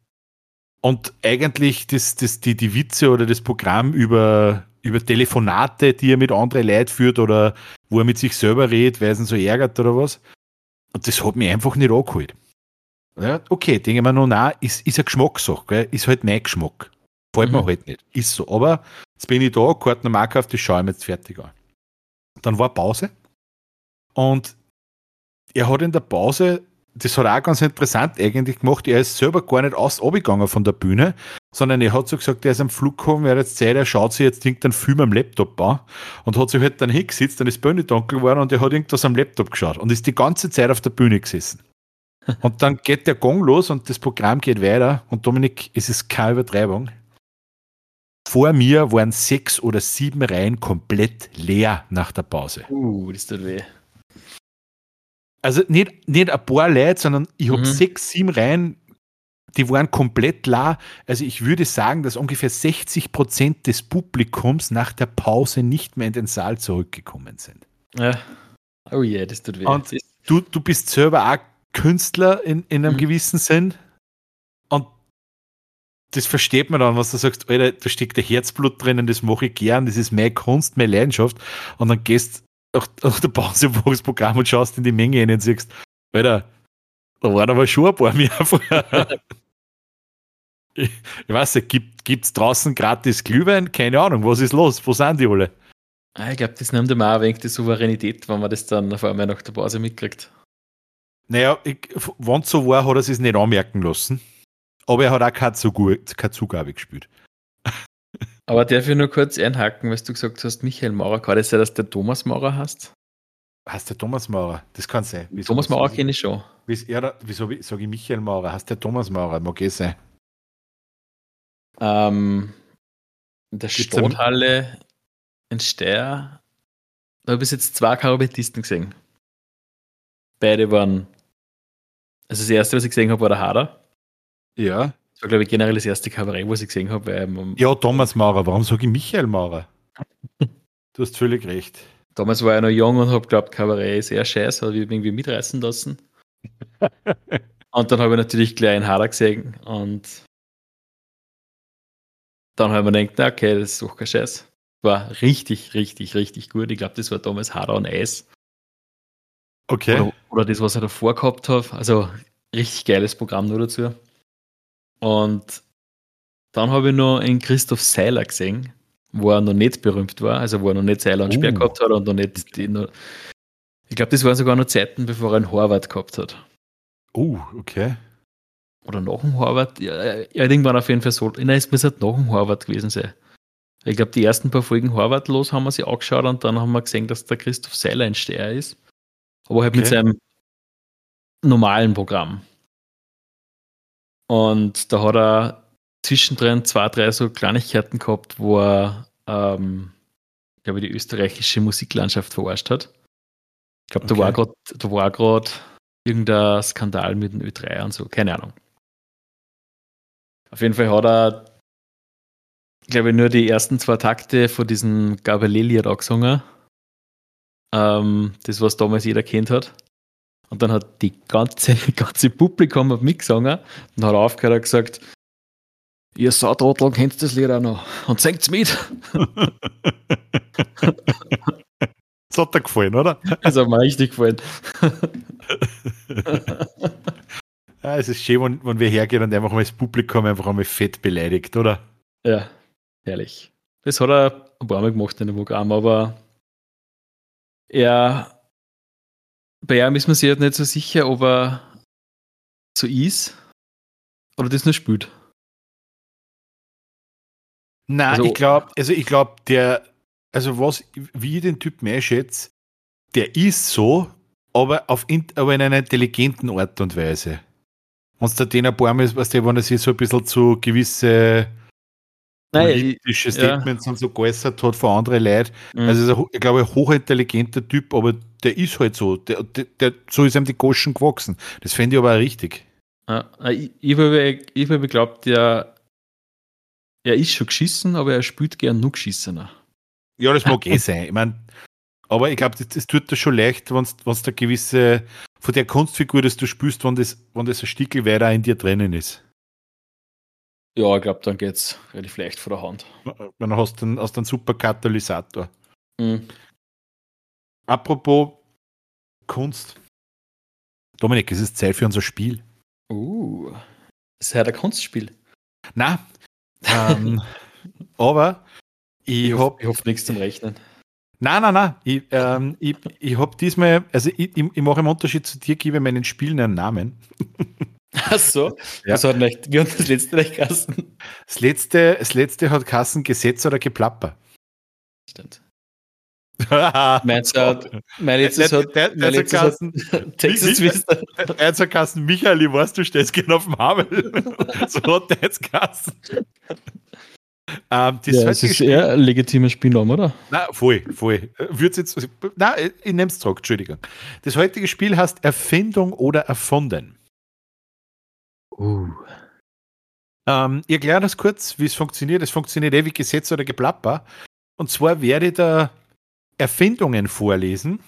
Und eigentlich das, das, die, die Witze oder das Programm über, über Telefonate, die er mit anderen Leuten führt oder wo er mit sich selber redet, weil es ihn so ärgert oder was. Und das hat mich einfach nicht angeholt. Ja, okay, denke ich mir noch, nein, ist, ist eine Geschmackssache, gell? ist halt mein Geschmack. Fällt mhm. mir halt nicht. Ist so. Aber jetzt bin ich da, Karten auf das schaue ich mir jetzt fertig an. Dann war Pause. Und er hat in der Pause, das hat auch ganz interessant eigentlich gemacht, er ist selber gar nicht aus abgegangen von der Bühne, sondern er hat so gesagt, er ist am Flughafen, er hat jetzt Zeit, er schaut sich jetzt irgendeinen Film am Laptop an und hat sich halt dann hingesetzt, dann ist Bühne dunkel geworden und er hat irgendwas am Laptop geschaut und ist die ganze Zeit auf der Bühne gesessen. Und dann geht der Gong los und das Programm geht weiter und Dominik, es ist keine Übertreibung. Vor mir waren sechs oder sieben Reihen komplett leer nach der Pause. Uh, das tut weh. Also nicht, nicht ein paar Leute, sondern ich habe mhm. sechs, sieben Reihen, die waren komplett leer. Also ich würde sagen, dass ungefähr 60 Prozent des Publikums nach der Pause nicht mehr in den Saal zurückgekommen sind. Ja. Oh je, yeah, das tut weh. Und du, du bist selber auch Künstler in, in einem mhm. gewissen Sinn das versteht man dann, was du sagst, Alter, da steckt der Herzblut drinnen, das mache ich gern, das ist meine Kunst, meine Leidenschaft. Und dann gehst du nach der Pause das Programm und schaust in die Menge hin und siehst, Alter, da waren aber schon ein paar mehr vorher. ich, ich weiß nicht, gibt es draußen gratis Glühwein? Keine Ahnung, was ist los? Wo sind die alle? Ah, ich glaube, das nimmt immer auch ein wenig die Souveränität, wenn man das dann auf einmal nach der Pause mitkriegt. Naja, wenn es so war, hat er es nicht anmerken lassen. Aber er hat auch keine Zugabe gespielt. Aber darf ich nur kurz einhaken, weil du gesagt hast, Michael Maurer, kann das sein, dass der Thomas Maurer hast? Heißt der Thomas Maurer? Das kann sein. Wieso, Thomas Maurer kenne ich schon. Wieso sage ich Michael Maurer? Heißt der Thomas Maurer? Mag eh sein. Ähm, in der Stadthalle in Steyr, da habe ich jetzt zwei Kabarettisten gesehen. Beide waren, also das erste, was ich gesehen habe, war der Hader. Ja. Das war, glaube ich, generell das erste Kabarett, was ich gesehen habe. Ähm, ja, Thomas Maurer. Warum sage ich Michael Maurer? du hast völlig recht. Damals war ich noch jung und habe geglaubt, Kabarett ist eher scheiße, habe ich irgendwie mitreißen lassen. und dann habe ich natürlich gleich einen Hader gesehen und dann habe ich mir gedacht, okay, das ist doch kein Scheiß. War richtig, richtig, richtig gut. Ich glaube, das war damals Hader und Eis. Okay. Oder, oder das, was ich davor gehabt habe. Also richtig geiles Programm nur dazu. Und dann habe ich noch einen Christoph Seiler gesehen, wo er noch nicht berühmt war, also wo er noch nicht Seiler und Speer uh. gehabt hat und noch nicht die, noch, ich glaube, das waren sogar noch Zeiten, bevor er einen Horvath gehabt hat. Oh, uh, okay. Oder nach dem Horvath, ja, ja, irgendwann auf jeden Fall so. Nein, es muss halt nach dem Horvath gewesen sein. Ich glaube, die ersten paar Folgen Horvath los haben wir sie angeschaut und dann haben wir gesehen, dass der Christoph Seiler ein Steier ist. Aber halt okay. mit seinem normalen Programm. Und da hat er zwischendrin zwei, drei so Kleinigkeiten gehabt, wo er, ähm, glaube ich, die österreichische Musiklandschaft verarscht hat. Ich glaube, okay. da war gerade irgendein Skandal mit dem Ö3 und so, keine Ahnung. Auf jeden Fall hat er, glaube ich, nur die ersten zwei Takte von diesem Gabeleli da gesungen. Ähm, das, was damals jeder kennt hat. Und dann hat die ganze, ganze Publikum auf mich gesungen und hat aufgehört und gesagt, ihr Sautrottel kennt das Lied auch noch und singt's mit. das hat dir gefallen, oder? Das hat mir richtig gefallen. ja, es ist schön, wenn, wenn wir hergehen und einfach mal das Publikum einfach einmal fett beleidigt, oder? Ja, herrlich. Das hat er ein paar Mal gemacht in dem Programm, aber er bei ihm ist man sich halt nicht so sicher, ob er so ist oder das nur spielt. Nein, also, ich glaube, also ich glaube, der, also was, wie ich den Typ mehr schätze, der ist so, aber, auf, aber in einer intelligenten Art und Weise. Es da den ein paar Mal, weißt du, wenn er sich so ein bisschen zu gewisse politische Statements ja. und so geäußert hat von anderen Leuten. Mhm. Also, ist ein, ich glaube, ein hochintelligenter Typ, aber der ist halt so. Der, der, der so ist ihm die Goschen gewachsen. Das fände ich aber auch richtig. Ja, ich, ich habe ich hab geglaubt, der, er ist schon geschissen, aber er spielt gern nur geschissener. Ja, das mag eh sein. Ich meine, aber ich glaube, das, tut dir schon leicht, wenn es da gewisse, von der Kunstfigur, das du spürst, wenn das, wenn das ein Stickel weiter in dir drinnen ist. Ja, ich glaube, dann geht es relativ leicht vor der Hand. Dann hast du einen, hast einen super Katalysator. Mhm. Apropos Kunst. Dominik, es ist Zeit für unser Spiel. Uh, ist ja der Kunstspiel. Na, ähm, aber ich, ich hoffe hoff nichts zum Rechnen. Nein, nein, nein. Ich, ähm, ich, ich habe diesmal, also ich, ich, ich mache im Unterschied zu dir, gebe meinen Spielen einen Namen. Ach so. Ja. Das hat nicht, wie hat das letzte nicht Kassen? Das letzte, das letzte hat Kassen Gesetz oder Geplapper. Stimmt. Meinst du, mein letztes hat, mein letztes hat Texas Twister. Er hat Kassen, Michael, ich weiß, du stehst genau auf dem Hamel. so hat der jetzt Kassen. Ähm, ja, das ist eher ein legitimer Spielname, oder? Na, voll, voll. Würd's jetzt, na, ich nehme es zurück, Entschuldigung. Das heutige Spiel heißt Erfindung oder Erfunden. Uh. Ähm, ich erkläre das kurz, wie es funktioniert. Es funktioniert eh wie Gesetz oder Geplapper. Und zwar werde ich da Erfindungen vorlesen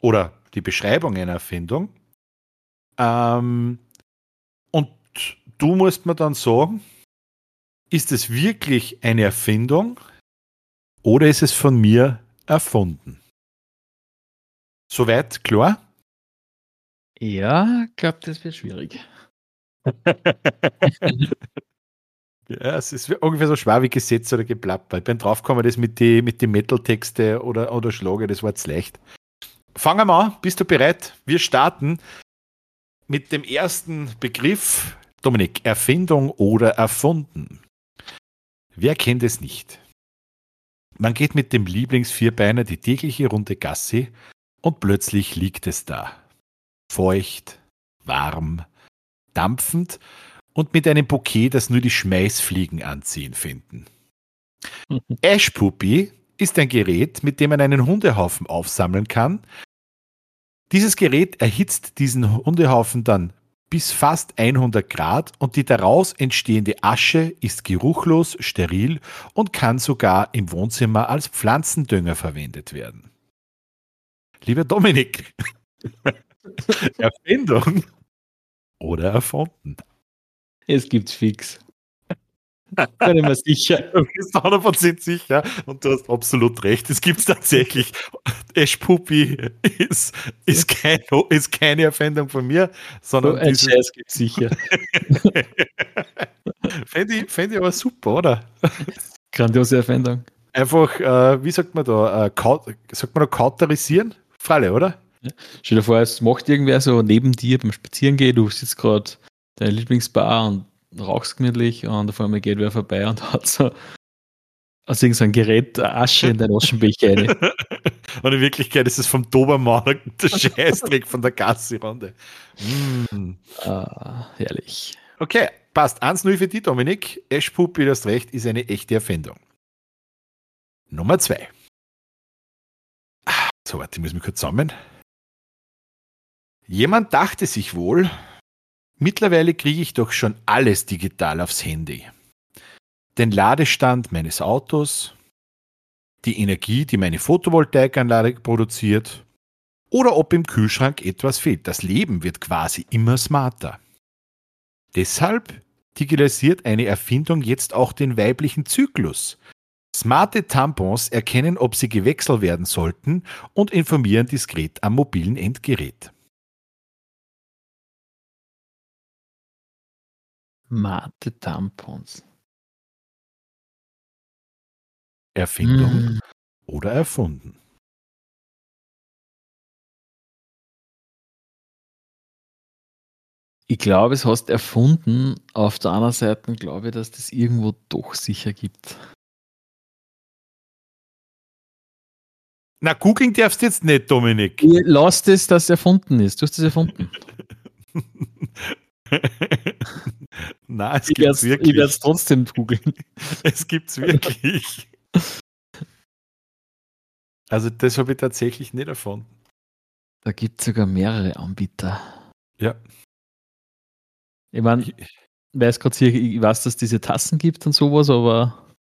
oder die Beschreibung einer Erfindung. Ähm, und du musst mir dann sagen, ist es wirklich eine Erfindung oder ist es von mir erfunden? Soweit klar? Ja, ich glaube, das wird schwierig. Ja, es ist ungefähr so schwer wie Gesetz oder geplapper. Bin draufgekommen, das mit den mit die Metal-Texte oder, oder Schlager, das war jetzt leicht. Fangen wir an. Bist du bereit? Wir starten mit dem ersten Begriff. Dominik, Erfindung oder erfunden? Wer kennt es nicht? Man geht mit dem Lieblingsvierbeiner die tägliche Runde Gassi und plötzlich liegt es da. Feucht, warm, dampfend und mit einem Bouquet, das nur die Schmeißfliegen anziehen finden. Ash Puppy ist ein Gerät, mit dem man einen Hundehaufen aufsammeln kann. Dieses Gerät erhitzt diesen Hundehaufen dann bis fast 100 Grad und die daraus entstehende Asche ist geruchlos, steril und kann sogar im Wohnzimmer als Pflanzendünger verwendet werden. Lieber Dominik, Erfindung oder erfunden? Es gibt's fix. Bin ich mir sicher. Du bist 100% sicher und du hast absolut recht. Es gibt tatsächlich. Ash Puppy ist, ist, kein, ist keine Erfindung von mir, sondern. So ein Scheiß gibt sicher. Fände ich, fänd ich aber super, oder? Grandiose Erfindung. Einfach, äh, wie sagt man da, äh, sagt man da kauterisieren? Falle, oder? Ja. Stell dir vor, es macht irgendwer so neben dir beim Spazierengehen, du sitzt gerade deine Lieblingsbar und rauchst gemütlich und auf einmal geht wer vorbei und hat so aus irgendeinem Gerät Asche in den Aschenbecher rein. und in Wirklichkeit ist es vom Dobermann der Scheißdreck von der Gassi-Runde. Mm. Ah, herrlich. Okay, passt. 1-0 für die, Dominik. Ash Puppy, das Recht, ist eine echte Erfindung. Nummer 2. Ah, so, warte, ich muss mich kurz sammeln. Jemand dachte sich wohl, Mittlerweile kriege ich doch schon alles digital aufs Handy. Den Ladestand meines Autos, die Energie, die meine Photovoltaikanlage produziert oder ob im Kühlschrank etwas fehlt. Das Leben wird quasi immer smarter. Deshalb digitalisiert eine Erfindung jetzt auch den weiblichen Zyklus. Smarte Tampons erkennen, ob sie gewechselt werden sollten und informieren diskret am mobilen Endgerät. Mate Tampons. Erfindung hm. oder erfunden? Ich glaube, es hast erfunden. Auf der anderen Seite glaube ich, dass das irgendwo doch sicher gibt. Na, googeln darfst du jetzt nicht, Dominik. Lass das, dass es erfunden ist. Du hast es erfunden. Nein, es gibt es wirklich. Ich werde es trotzdem googeln. Es gibt es wirklich. Also, das habe ich tatsächlich nicht erfunden. Da gibt es sogar mehrere Anbieter. Ja. Ich meine, ich weiß gerade hier, ich weiß, dass es diese Tassen gibt und sowas, aber.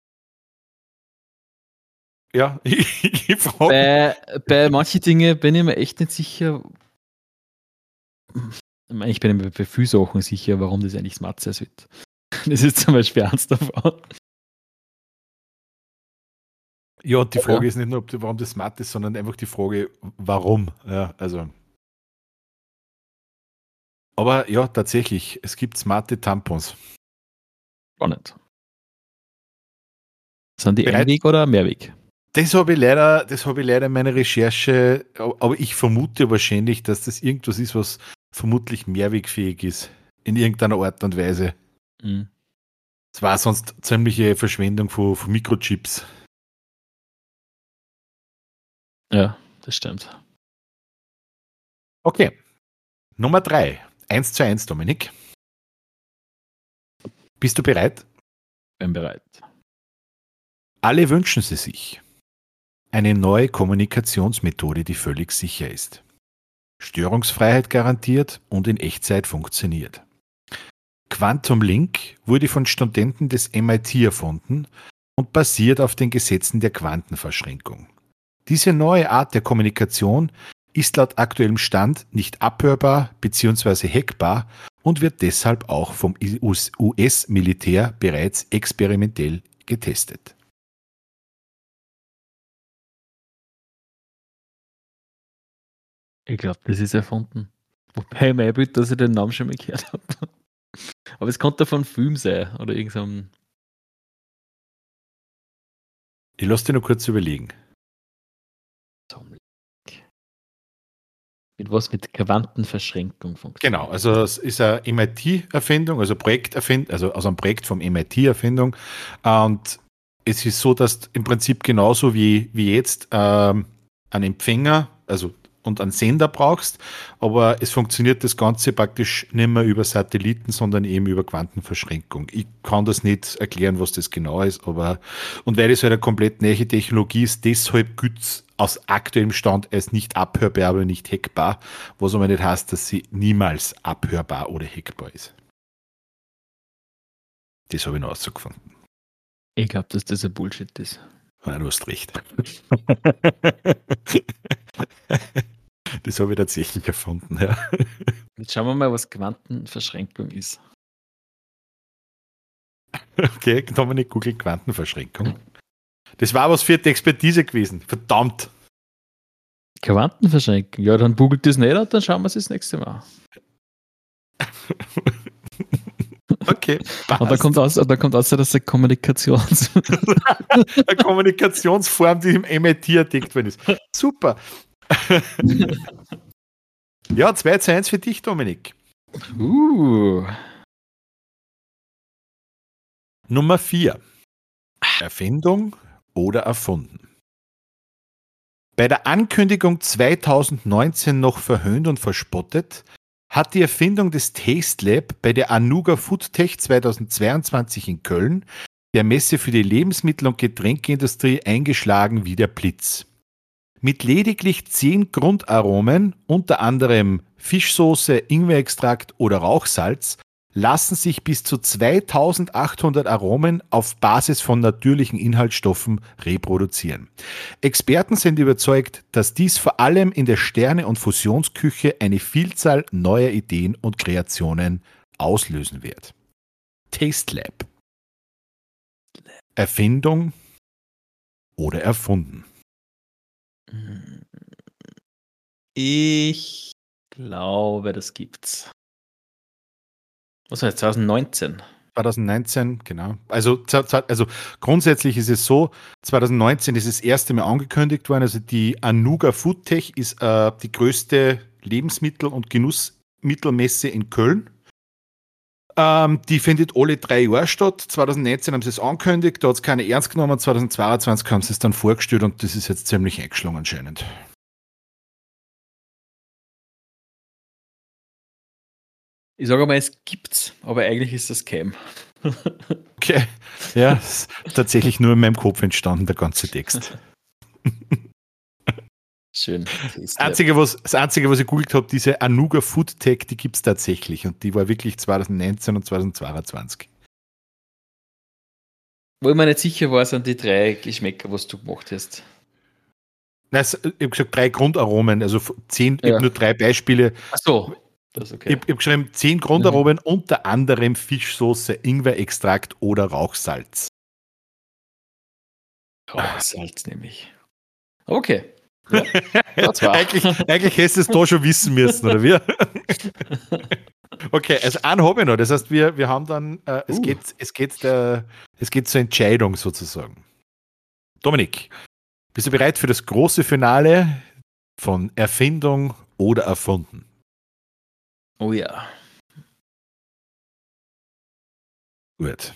Ja, ich, ich frage. Bei, bei manchen Dingen bin ich mir echt nicht sicher. Ich bin mir bei vielen Sachen sicher, warum das eigentlich Smart Size wird. Das ist zum Beispiel eins davon. Ja, und die Frage ja. ist nicht nur, warum das smart ist, sondern einfach die Frage, warum. Ja, also. Aber ja, tatsächlich, es gibt smarte Tampons. Spannend. Sind die Bereit? Einweg oder Mehrweg? Das habe ich leider, das habe ich leider in meiner Recherche, aber ich vermute wahrscheinlich, dass das irgendwas ist, was vermutlich mehrwegfähig ist. In irgendeiner Art und Weise. Mhm. Es war sonst ziemliche Verschwendung von, von Mikrochips. Ja, das stimmt. Okay. Nummer drei. Eins zu eins, Dominik. Bist du bereit? Bin bereit. Alle wünschen sie sich eine neue Kommunikationsmethode, die völlig sicher ist. Störungsfreiheit garantiert und in Echtzeit funktioniert. Quantum Link wurde von Studenten des MIT erfunden und basiert auf den Gesetzen der Quantenverschränkung. Diese neue Art der Kommunikation ist laut aktuellem Stand nicht abhörbar bzw. hackbar und wird deshalb auch vom US-Militär bereits experimentell getestet. Ich glaube, das ist erfunden. Wobei mein Bild, dass ich den Namen schon mal gehört habe. Aber es könnte von Film sein oder irgendeinem. Ich lasse dir noch kurz überlegen. Mit was mit Quantenverschränkung funktioniert. Genau, also es ist eine MIT-Erfindung, also Projekterfindung, also aus einem Projekt vom MIT-Erfindung. Und es ist so, dass im Prinzip genauso wie, wie jetzt ähm, ein Empfänger, also und einen Sender brauchst, aber es funktioniert das Ganze praktisch nicht mehr über Satelliten, sondern eben über Quantenverschränkung. Ich kann das nicht erklären, was das genau ist, aber und weil es halt eine komplett neue Technologie ist, deshalb gilt es aus aktuellem Stand als nicht abhörbar, aber nicht hackbar, was aber nicht heißt, dass sie niemals abhörbar oder hackbar ist. Das habe ich noch herausgefunden. Ich glaube, dass das ein Bullshit ist. Ja, du hast recht. Das habe ich tatsächlich erfunden, ja. Jetzt schauen wir mal, was Quantenverschränkung ist. Okay, Dominik Google Quantenverschränkung. Das war was für die Expertise gewesen. Verdammt. Quantenverschränkung? Ja, dann googelt das nicht und dann schauen wir es das nächste Mal. Okay. Passt. Und da kommt aus, da kommt aus, dass eine Kommunikations eine Kommunikationsform, die im MIT entdeckt worden ist. Super ja, 2 zu 1 für dich, Dominik. Uh. Nummer 4. Erfindung oder erfunden? Bei der Ankündigung 2019 noch verhöhnt und verspottet, hat die Erfindung des Taste Lab bei der Anuga Foodtech 2022 in Köln, der Messe für die Lebensmittel- und Getränkeindustrie, eingeschlagen wie der Blitz. Mit lediglich zehn Grundaromen, unter anderem Fischsoße, Ingwerextrakt oder Rauchsalz, lassen sich bis zu 2800 Aromen auf Basis von natürlichen Inhaltsstoffen reproduzieren. Experten sind überzeugt, dass dies vor allem in der Sterne- und Fusionsküche eine Vielzahl neuer Ideen und Kreationen auslösen wird. Taste Lab. Erfindung oder erfunden? Ich glaube, das gibt's. Was war jetzt 2019? 2019, genau. Also, also grundsätzlich ist es so, 2019 ist das erste Mal angekündigt worden. Also die Anuga Foodtech ist äh, die größte Lebensmittel- und Genussmittelmesse in Köln. Ähm, die findet alle drei Jahre statt. 2019 haben sie es angekündigt, da hat es keine ernst genommen. 2022 haben sie es dann vorgestellt und das ist jetzt ziemlich eingeschlagen anscheinend. Ich sage mal, es gibt's, aber eigentlich ist das Cam. okay, ja, ist tatsächlich nur in meinem Kopf entstanden, der ganze Text. Schön. Das Einzige, was, das Einzige, was ich googelt habe, diese Anuga Food Tech, die gibt es tatsächlich und die war wirklich 2019 und 2022. Wo ich mir nicht sicher war, sind die drei Geschmäcker, was du gemacht hast. Nein, ich habe gesagt, drei Grundaromen, also zehn, ja. ich habe nur drei Beispiele. Ach so. Das okay. Ich, ich habe geschrieben, zehn Grundaromen, mhm. unter anderem Fischsoße, Ingwerextrakt oder Rauchsalz. Rauchsalz nämlich. Okay. Ja, eigentlich, eigentlich hättest du es da schon wissen müssen, oder wie? okay, also einen habe ich noch. Das heißt, wir, wir haben dann, äh, es, uh. geht, es, geht der, es geht zur Entscheidung sozusagen. Dominik, bist du bereit für das große Finale von Erfindung oder Erfunden? Oh ja. Gut.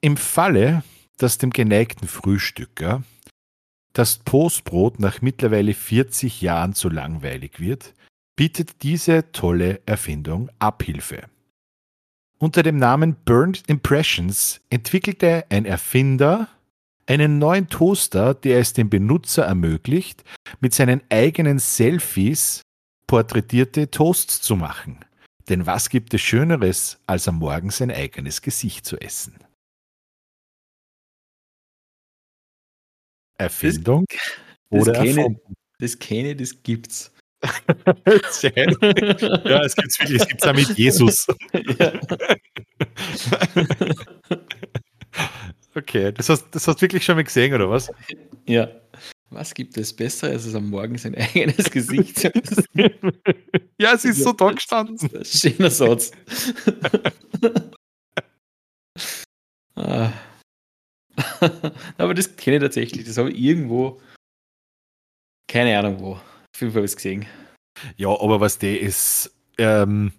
Im Falle, dass dem geneigten Frühstücker das Postbrot nach mittlerweile 40 Jahren zu langweilig wird, bietet diese tolle Erfindung Abhilfe. Unter dem Namen Burned Impressions entwickelte ein Erfinder einen neuen Toaster, der es dem Benutzer ermöglicht, mit seinen eigenen Selfies porträtierte Toasts zu machen. Denn was gibt es Schöneres, als am Morgen sein eigenes Gesicht zu essen? Erfindung das, oder das kenne, Das kenne, das gibt's. ja, es gibt es gibt's auch mit Jesus. okay, das hast, das hast du wirklich schon mal gesehen, oder was? Ja. Was gibt es besser, als es am Morgen sein eigenes Gesicht zu Ja, es ist so da gestanden. Schöner Satz. ah. Aber das kenne ich tatsächlich. Das habe ich irgendwo, keine Ahnung wo. Auf jeden Fall habe ich es gesehen. Ja, aber was der ist, ähm,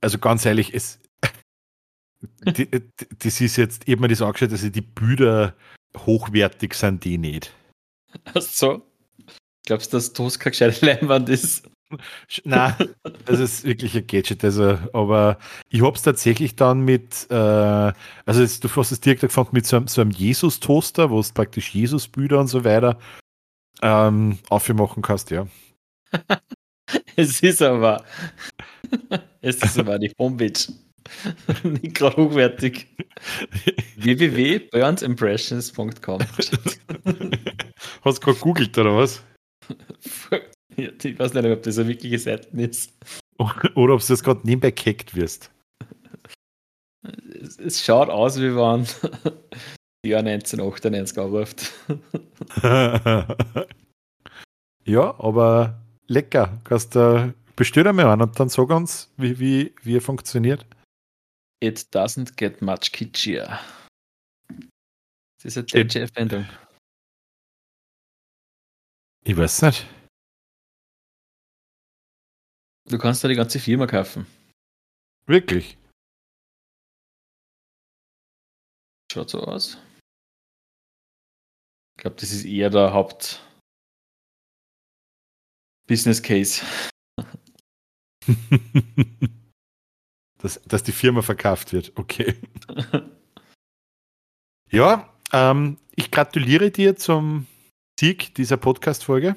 also ganz ehrlich, es, die, das ist jetzt, ich habe mir das angeschaut, dass die Bilder hochwertig sind, die nicht. Ach so. Glaubst du, dass keine gescheite Leinwand ist? Nein, das ist wirklich ein Gadget. Also, aber ich habe es tatsächlich dann mit, äh, also jetzt, du hast es direkt gefunden mit so einem, so einem Jesus-Toaster, wo du praktisch Jesus-Bilder und so weiter ähm, aufmachen kannst, ja. es ist aber, es ist aber die Homepage. Nicht gerade hochwertig. www.burnsimpressions.com Hast du gerade googelt oder was? Ja, ich weiß nicht, ob das eine wirkliche Seite ist. Oder ob du das gerade nebenbei gehackt wirst. Es, es, schaut aus, wie wenn Jahr 1998 anruft. ja, aber lecker. Kannst du bestell einmal an und dann sag uns, wie, wie, wie er funktioniert. It doesn't get much kitschier. Das ist eine deutsche Erfindung. Ich weiß nicht. Du kannst da die ganze Firma kaufen. Wirklich? Schaut so aus. Ich glaube, das ist eher der Haupt Business Case. dass, dass die Firma verkauft wird, okay. ja, ähm, ich gratuliere dir zum Sieg dieser Podcast-Folge.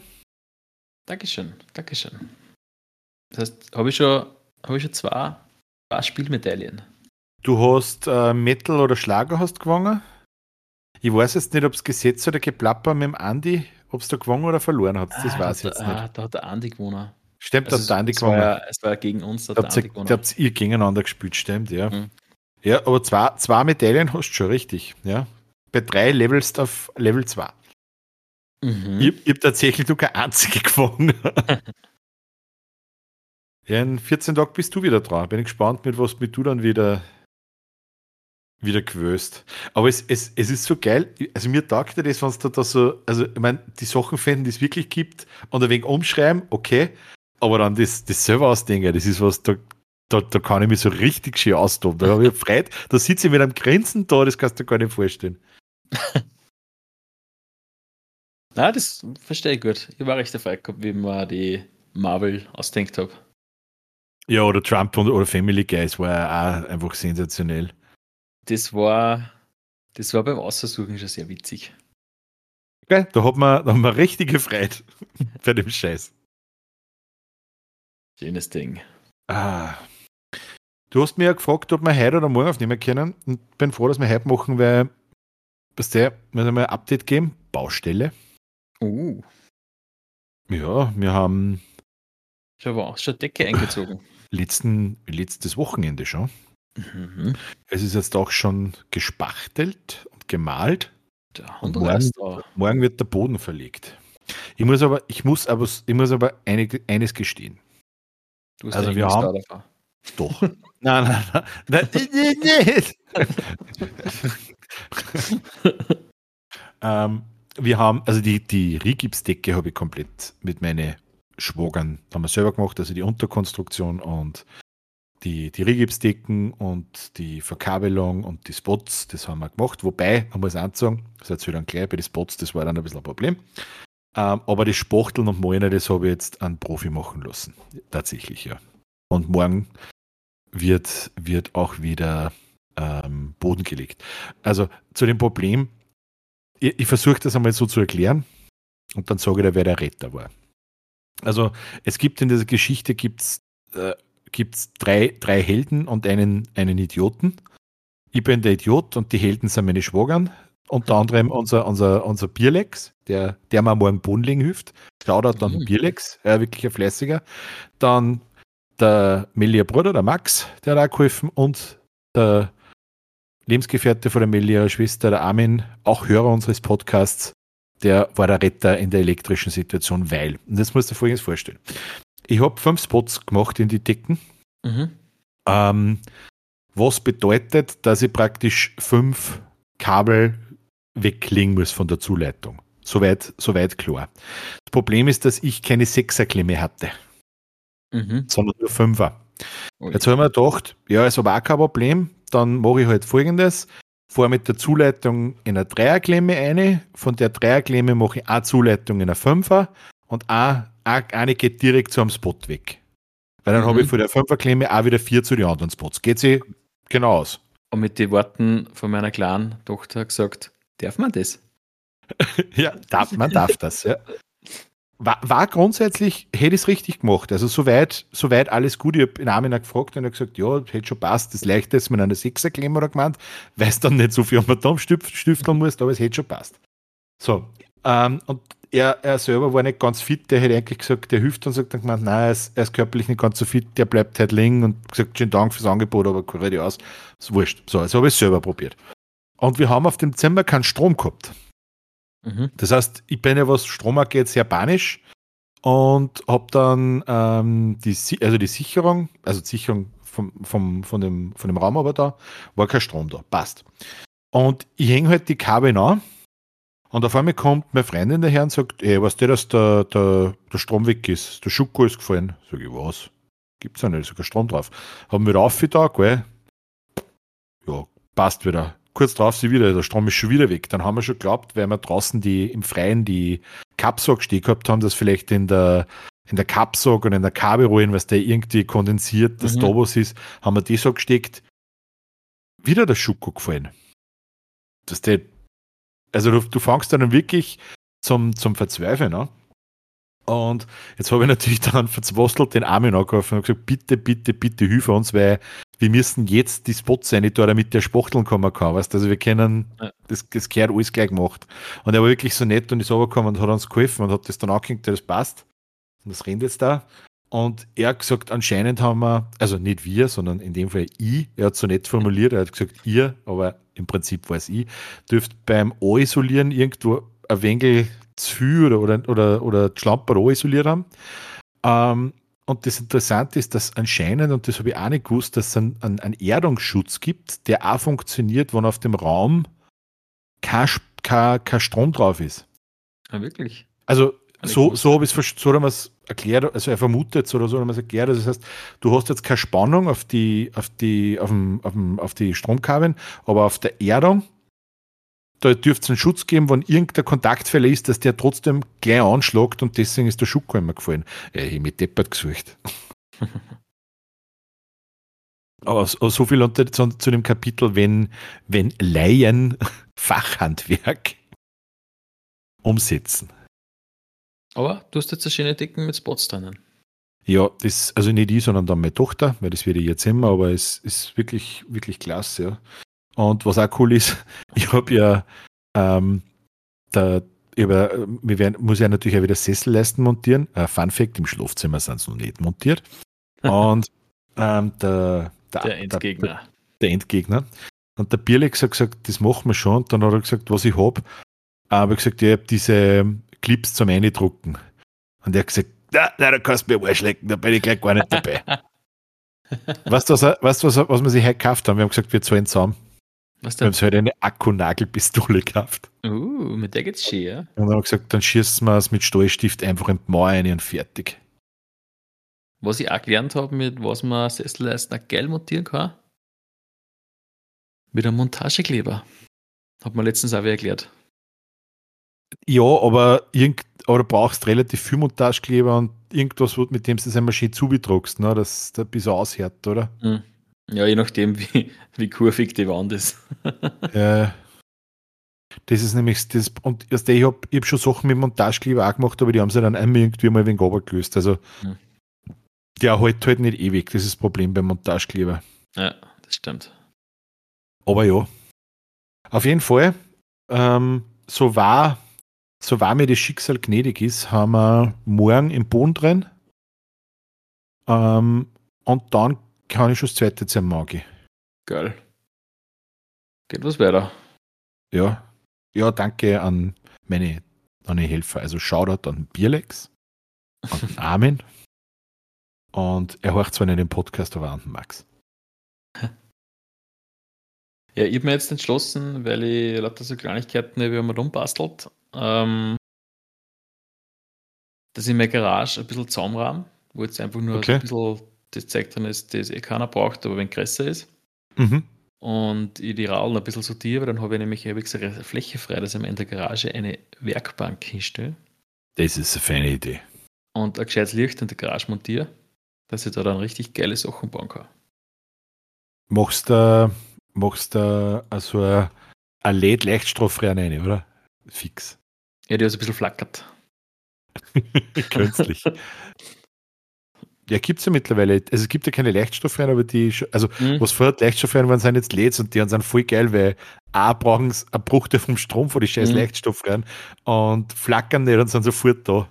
Dankeschön, Dankeschön. Das heißt, habe ich schon, habe ich schon zwei, zwei Spielmedaillen. Du hast äh, Metal oder Schlager hast gewonnen. Ich weiß jetzt nicht, ob es Gesetz oder Geplapper mit dem Andi, ob es da gewonnen oder verloren hat. Das ah, weiß ich jetzt nicht. Ah, da hat der Andi gewonnen. Stimmt, also da hat der Andi gewonnen. Ja, es war gegen uns, da habt ihr, da habt ihr gegeneinander gespielt, stimmt, ja. Mhm. Ja, aber zwei, zwei Medaillen hast du schon richtig, ja. Bei drei Levelst auf Level 2. Mhm. Ich, ich habe tatsächlich nur keine einzige gewonnen. Ja, in 14 Tagen bist du wieder dran. Bin ich gespannt, mit was mit du dann wieder, wieder gewöst. Aber es, es, es ist so geil. Also mir taugt das, wenn es da, da so, also ich meine, die Sachen finden, die es wirklich gibt und ein wenig umschreiben, okay. Aber dann das, das selber ausdenken, das ist was, da, da, da kann ich mich so richtig schön austoben. Da habe ich Freude. Da sitze ich mit einem Grinsen da, das kannst du dir gar nicht vorstellen. Na, das verstehe ich gut. Ich war recht gehabt, wie man die Marvel ausdenkt habe. Ja, oder Trump und, oder Family Guys war ja auch einfach sensationell. Das war, das war beim Aussuchen schon sehr witzig. Okay, da hat man, da hat man richtige Freude bei dem Scheiß. Schönes Ding. Ah. Du hast mir ja gefragt, ob wir heute oder morgen aufnehmen können. Und bin froh, dass wir heute machen, weil, was der, müssen wir ein Update geben. Baustelle. Uh. Ja, wir haben. Schon was, schon Decke eingezogen. Letzten, letztes Wochenende schon. Mhm. Es ist jetzt auch schon gespachtelt und gemalt. Und morgen, morgen, wird der Boden verlegt. Ich muss aber, ich muss aber, ich muss aber einig, eines gestehen. also wir haben, doch. nein, nein, nein, nein, nicht. ähm, wir haben, also die, die Rigipsdecke habe ich komplett mit meinen Schwogern, haben wir selber gemacht, also die Unterkonstruktion und die, die Rigipsdecken und die Verkabelung und die Spots, das haben wir gemacht. Wobei, man muss auch sagen, das erzähle dann gleich, bei den Spots, das war dann ein bisschen ein Problem. Ähm, aber das Spachteln und Malen, das habe ich jetzt an Profi machen lassen. Tatsächlich, ja. Und morgen wird, wird auch wieder ähm, Boden gelegt. Also zu dem Problem, ich, ich versuche das einmal so zu erklären und dann sage ich dir, wer der Retter war. Also es gibt in dieser Geschichte gibt's, äh, gibt's drei, drei Helden und einen, einen Idioten. Ich bin der Idiot und die Helden sind meine Schwagern. Unter anderem unser, unser, unser Bierlex, der, der mir morgen Boden legen hilft. Shoutout an mhm. Bierlex, er wirklich ein fleißiger. Dann der Melia Bruder, der Max, der hat auch geholfen und der Lebensgefährte von der Melia Schwester, der Armin, auch Hörer unseres Podcasts, der war der Retter in der elektrischen Situation, weil, und das musst du dir folgendes vorstellen. Ich habe fünf Spots gemacht in die Decken, mhm. ähm, was bedeutet, dass ich praktisch fünf Kabel weglegen muss von der Zuleitung. Soweit, soweit klar. Das Problem ist, dass ich keine Sechserklemme hatte mhm. sondern nur Fünfer. Okay. Jetzt haben wir gedacht, ja, ist aber auch kein Problem, dann mache ich halt folgendes. Fahre mit der Zuleitung in eine Dreierklemme eine, von der Dreierklemme mache ich eine Zuleitung in eine Fünfer und eine, eine geht direkt zu einem Spot weg. Weil dann mhm. habe ich von der Fünferklemme auch wieder vier zu den anderen Spots. Geht sie genau aus. Und mit den Worten von meiner kleinen Tochter gesagt, darf man das? ja, darf, man darf das, ja war, war grundsätzlich, hätte ich es richtig gemacht. Also soweit, soweit alles gut. Ich habe in Armin gefragt und er gesagt, ja, hätte schon passt. Das leichte ist mit einer Sechserklemme oder gemeint, weil es dann nicht so viel am Atom stifteln musst, aber es hätte schon passt. So. Ähm, und er, er selber war nicht ganz fit, der hätte eigentlich gesagt, der hilft und sagt dann gemeint, nein, er ist, er ist körperlich nicht ganz so fit, der bleibt halt liegen und gesagt, schönen Dank fürs Angebot, aber kann aus. Ist wurscht. So, also habe ich es selber probiert. Und wir haben auf dem Zimmer keinen Strom gehabt. Mhm. Das heißt, ich bin ja, was Strom angeht, sehr panisch und habe dann ähm, die, also die Sicherung, also die Sicherung vom, vom, von, dem, von dem Raum aber da, war kein Strom da. Passt. Und ich hänge halt die Kabel an und auf einmal kommt meine Freundin daher und sagt, ey, weißt du, dass der, der, der Strom weg ist? Der Schuko ist gefallen. Sag ich, was? Gibt's ja nicht, kein Strom drauf. Haben wir auf da, gell? Ja, passt wieder kurz drauf sie wieder, der Strom ist schon wieder weg. Dann haben wir schon geglaubt, weil wir draußen die im Freien die Kapsog stehen gehabt haben, dass vielleicht in der in der Kapsog und in der Kabelrollen, was der irgendwie kondensiert, das mhm. da was ist, haben wir die so gesteckt. Wieder der Schuko gefallen. Das der, also du, du fangst dann wirklich zum, zum Verzweifeln an. Und jetzt habe ich natürlich dann verzwostelt den Armin angerufen und gesagt, bitte, bitte, bitte hilf uns, weil wir müssen jetzt die Spots sein, da, damit der Spachteln kommen kann. Weißt? Also wir können, ja. das, das gehört alles gleich gemacht. Und er war wirklich so nett und ist runtergekommen und hat uns geholfen und hat das dann angehängt, das passt. Und das rennt jetzt da. Und er hat gesagt, anscheinend haben wir, also nicht wir, sondern in dem Fall ich, er hat so nett formuliert, er hat gesagt, ihr, aber im Prinzip war es ich, dürft beim A-Isolieren irgendwo ein wenig zu viel oder, oder, oder, oder die Schlampe isoliert haben. Ähm, und das Interessante ist, dass anscheinend, und das habe ich auch nicht gewusst, dass es einen, einen Erdungsschutz gibt, der auch funktioniert, wenn auf dem Raum kein, kein, kein Strom drauf ist. Ah, wirklich? Also, so, so habe ich es so haben wir es erklärt, also er vermutet es oder so, man erklärt, das heißt, du hast jetzt keine Spannung auf die, auf die, auf, dem, auf, dem, auf die Stromkabeln, aber auf der Erdung, da dürfte es einen Schutz geben, wenn irgendein Kontaktfehler ist, dass der trotzdem gleich anschlägt und deswegen ist der Schuko immer gefallen. Ja, ich habe mich deppert gesucht. aber so viel unter, zu, zu dem Kapitel, wenn, wenn Laien Fachhandwerk umsetzen. Aber du hast jetzt eine schöne Decken mit Spots drinnen. Ja, das, also nicht ich, sondern dann meine Tochter, weil das werde ich jetzt immer, aber es ist wirklich, wirklich klasse, ja. Und was auch cool ist, ich habe ja, ähm, da, über, wir werden, muss ja natürlich auch wieder Sesselleisten montieren. Äh, Fun Fact, im Schlafzimmer sind sie noch nicht montiert. Und ähm, der, der, der Endgegner. Der, der, Endgegner. Und der Bierlex hat gesagt, das machen wir schon. Und dann hat er gesagt, was ich habe. Aber gesagt, ich habe diese Clips zum Eindrucken. Und er hat gesagt, na, na, da kannst du mir Arschlecken, da bin ich gleich gar nicht dabei. weißt du, was, weißt, was, was wir sich heute gekauft haben? Wir haben gesagt, wir zahlen zusammen. Was denn? Wir haben uns heute eine Akkunagelpistole gekauft. Uh, mit der geht's ja? Und dann haben wir gesagt, dann schießen wir es mit Stahlstift einfach in die Mauer rein und fertig. Was ich auch gelernt habe, mit was man Sesselleisten geil montieren kann, mit einem Montagekleber. Hat man letztens auch wieder erklärt. Ja, aber, irgend, aber du brauchst relativ viel Montagekleber und irgendwas, mit dem du es einmal schön zubedruckst, ne, dass der ein bisschen aushält, oder? Hm. Ja, je nachdem, wie, wie kurvig die Wand ist. ja. Das ist nämlich das, und ich habe hab schon Sachen mit Montagekleber auch gemacht, aber die haben sie dann einmal irgendwie mal wegen gelöst. Also, hm. der hält halt nicht ewig, das ist das Problem beim Montagekleber. Ja, das stimmt. Aber ja. Auf jeden Fall, ähm, so war so wahr mir das Schicksal gnädig ist, haben wir morgen im Boden drin. Ähm, und dann kann ich schon das zweite Zimmer gehen. Geil. Geht was weiter. Ja. Ja, danke an meine, meine Helfer. Also Shoutout an Bierlex, an Armin. und er hört zwar nicht den Podcast, aber an Max. Ja, ich habe mir jetzt entschlossen, weil ich lauter so Kleinigkeiten wie man rumbastelt, ähm, dass ich meine Garage ein bisschen zusammenrahmen, wo jetzt einfach nur okay. ein bisschen das zeigt dann, dass das eh keiner braucht, aber wenn größer ist. Mhm. Und ich die Radl ein bisschen sortiere, dann habe ich nämlich eine Fläche frei, dass ich in der Garage eine Werkbank hinstelle. Das ist eine feine Idee. Und ein gescheites Licht in der Garage montiere, dass ich da dann richtig geile Sachen bauen kann. Machst du, machst du also ein LED-Leichtstoff rein, oder? Fix. Ja, die so ein bisschen flackert. Künstlich. Ja, gibt es ja mittlerweile. Also es gibt ja keine Leichtstoffrennen, aber die, also mhm. was vorher Leichtstoffrennen waren, sind jetzt LEDs und die sind voll geil, weil A brauchen sie eine Bruchte vom Strom von die scheiß mhm. Leichtstoffrennen und flackern nicht und sind sofort da.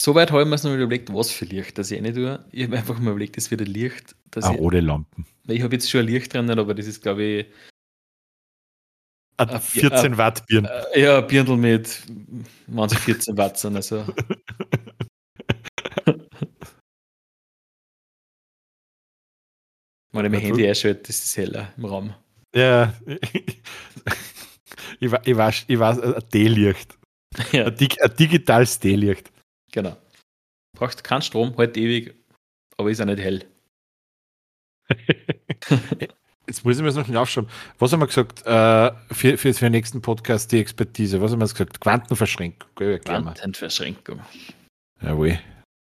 Soweit habe ich mir es noch überlegt, was für Licht das ich nicht tue. Ich habe einfach mal überlegt, das wird ein Licht. ah, ohne Lampen. Ich habe jetzt schon ein Licht drin, aber das ist, glaube ich, ein 14 äh, Watt Birn. Ja, ein Birndl mit manche 14 Watt sind. Also. Wenn ich mein Handy einschalte, ist es heller im Raum. Ja, ich, weiß, ich weiß, ich weiß ein D-Licht. Ja. Ein, dig, ein digitales D-Licht. Genau. Braucht keinen Strom, halt ewig, aber ist auch nicht hell. Jetzt muss ich mir das noch aufschreiben. Was haben wir gesagt äh, für, für, für den nächsten Podcast, die Expertise? Was haben wir gesagt? Quantenverschränkung. Quantenverschränkung. Jawohl.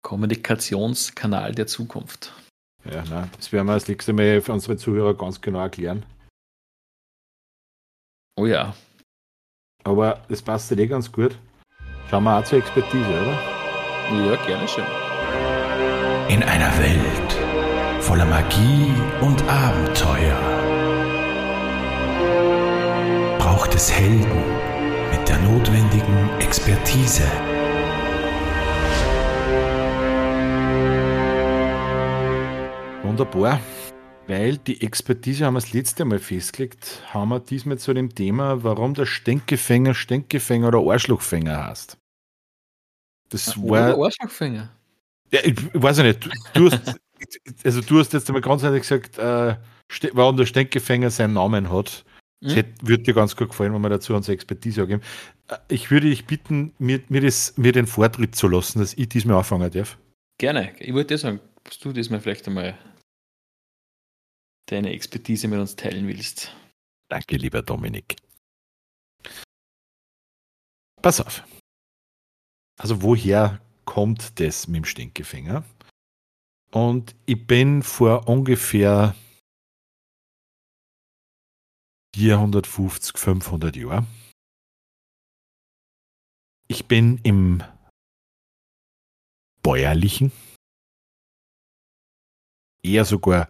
Kommunikationskanal der Zukunft. Ja, nein, das werden wir das nächste Mal für unsere Zuhörer ganz genau erklären. Oh ja. Aber das passt ja eh ganz gut. Schauen wir auch zur Expertise, oder? Ja, gerne schön. In einer Welt voller Magie und Abenteuer. Braucht es Helden mit der notwendigen Expertise. Wunderbar. Weil die Expertise haben wir das letzte Mal festgelegt, haben wir diesmal zu dem Thema, warum der Stänkefänger Stänkefänger oder Arschlochfänger heißt. Das war. Oder Arschlochfänger. Ja, ich, ich weiß nicht. Du, du hast, also du hast jetzt einmal ganz ehrlich gesagt, äh, warum der Stenkefänger seinen Namen hat. Das hm? würde dir ganz gut gefallen, wenn wir dazu unsere Expertise geben. Äh, ich würde dich bitten, mir, mir, das, mir den Vortritt zu lassen, dass ich diesmal anfangen darf. Gerne. Ich wollte dir sagen, dass du diesmal vielleicht einmal deine Expertise mit uns teilen willst. Danke, lieber Dominik. Pass auf. Also woher kommt das mit dem Stinkefinger? Und ich bin vor ungefähr 450, 500 Jahren. Ich bin im bäuerlichen, eher sogar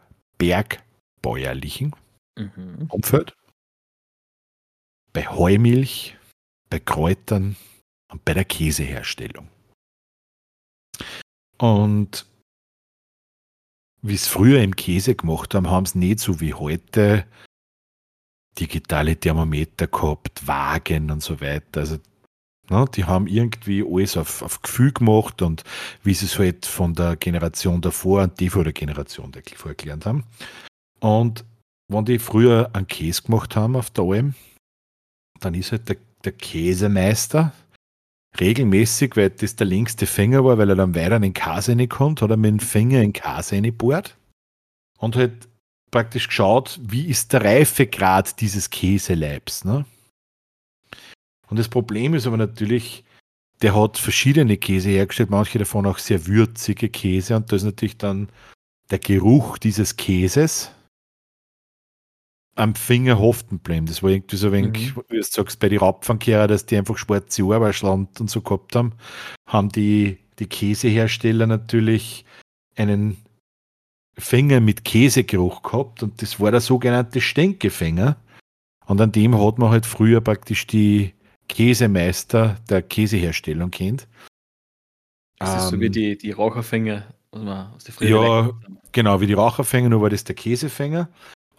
bergbäuerlichen mhm. Umfeld. Bei Heumilch, bei Kräutern und bei der Käseherstellung. Und wie es früher im Käse gemacht haben, haben es nicht so wie heute digitale Thermometer gehabt, Wagen und so weiter. Also Ne? Die haben irgendwie alles auf, auf Gefühl gemacht und wie sie es halt von der Generation davor und die vor der Generation davor erklärt haben. Und wenn die früher einen Käse gemacht haben auf der Alm, dann ist halt der, der Käsemeister regelmäßig, weil das der längste Finger war, weil er dann weiter in den Käse reinkommt, hat er mit dem Finger in den Käse reingebohrt und halt praktisch geschaut, wie ist der Reifegrad dieses Käseleibs. Ne? Und das Problem ist aber natürlich, der hat verschiedene Käse hergestellt, manche davon auch sehr würzige Käse. Und da ist natürlich dann der Geruch dieses Käses am Finger haften bleiben. Das war irgendwie so ein wenig, mhm. wie du sagst, bei den Rapfankehrer, dass die einfach schwarze Arbeitsland und so gehabt haben, haben die, die Käsehersteller natürlich einen Finger mit Käsegeruch gehabt und das war der sogenannte Stänkefinger. Und an dem hat man halt früher praktisch die, Käsemeister der Käseherstellung kennt. Das ist so wie ähm, die, die Raucherfänger, was man aus der Frühe Ja, genau, wie die Raucherfänger, nur war das der Käsefänger.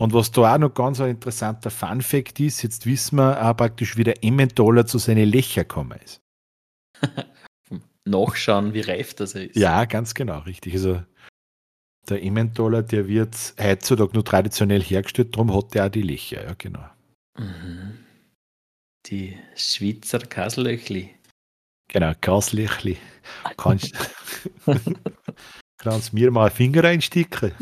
Und was da auch noch ganz ein interessanter Fun-Fact ist, jetzt wissen wir auch praktisch, wie der Emmentaler zu seinen Löcher gekommen ist. Nachschauen, wie reif das ist. Ja, ganz genau, richtig. Also der Emmentaler, der wird heutzutage nur traditionell hergestellt, darum hat der auch die Löcher, ja genau. Mhm. Die Schweizer Kaslöchli. Genau, Kaslöchli. Kannst, kannst mir mal Finger reinsticken?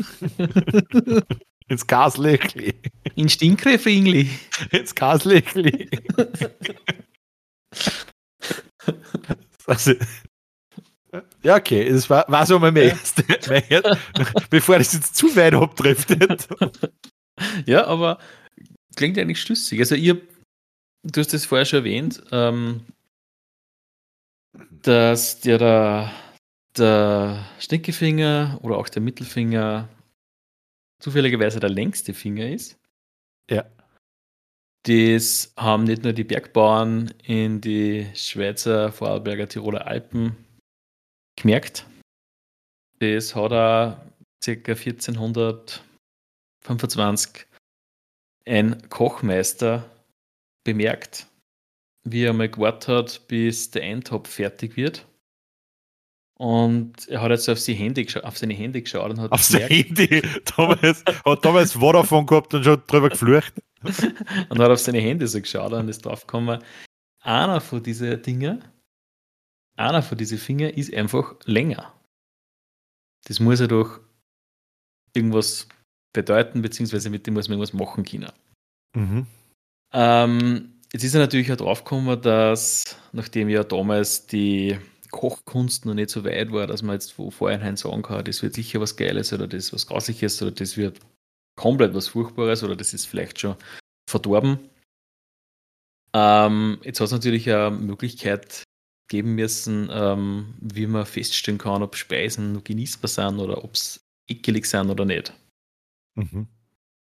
Ins Kaslöchli. In Stinkrefingli. Ins Kaslöchli. also, ja, okay, das war, war so mein, erste, mein bevor das jetzt zu weit abdriftet. ja, aber klingt eigentlich schlüssig. Also, ihr du hast es vorher schon erwähnt, ähm, dass der, der, der Stinkefinger oder auch der Mittelfinger zufälligerweise der längste Finger ist. Ja. Das haben nicht nur die Bergbauern in die Schweizer, Vorarlberger, Tiroler Alpen gemerkt. Das hat er ca. 1425 ein Kochmeister bemerkt, wie er mal gewartet hat, bis der Eintopf fertig wird. Und er hat jetzt auf, die Hände auf seine Hände geschaut und hat. Auf sein Handy? Damals, hat damals Vodafone gehabt und schon drüber geflucht. und hat auf seine Hände so geschaut und ist draufgekommen, einer von diesen Dingen, einer von diesen Fingern ist einfach länger. Das muss er doch irgendwas bedeuten, beziehungsweise mit dem muss man irgendwas machen können. Mhm. Ähm, jetzt ist er natürlich auch draufgekommen, dass nachdem ja damals die Kochkunst noch nicht so weit war, dass man jetzt vorhin sagen kann, das wird sicher was Geiles oder das was Grausliches oder das wird komplett was Furchtbares oder das ist vielleicht schon verdorben. Ähm, jetzt hat es natürlich eine Möglichkeit geben müssen, ähm, wie man feststellen kann, ob Speisen genießbar sind oder ob es ekelig sind oder nicht. Mhm.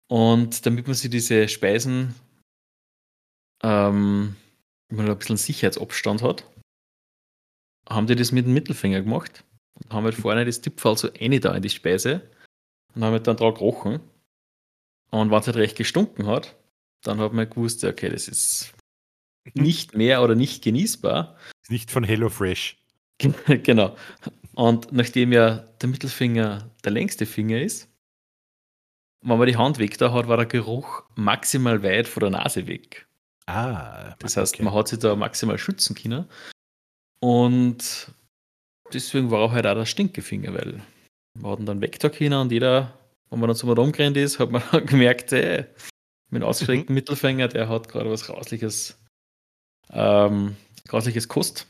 Und damit man sich diese Speisen ähm, wenn man ein bisschen Sicherheitsabstand hat, haben die das mit dem Mittelfinger gemacht und haben halt vorne das Tippfall so eine da in die Speise und haben halt dann drauf gerochen. Und wenn es halt recht gestunken hat, dann hat man gewusst, okay, das ist nicht mehr oder nicht genießbar. Nicht von HelloFresh. genau. Und nachdem ja der Mittelfinger der längste Finger ist, wenn man die Hand weg da hat, war der Geruch maximal weit von der Nase weg. Ah. Das heißt, okay. man hat sich da maximal schützen können. Und deswegen war auch halt auch der Stinkefinger, weil wir hatten dann können und jeder, wenn man dann so mal rumgerannt ist, hat man gemerkt, ey, mit ausgestreckten mhm. Mittelfinger, der hat gerade was Grausliches, ähm, Grausliches Kost.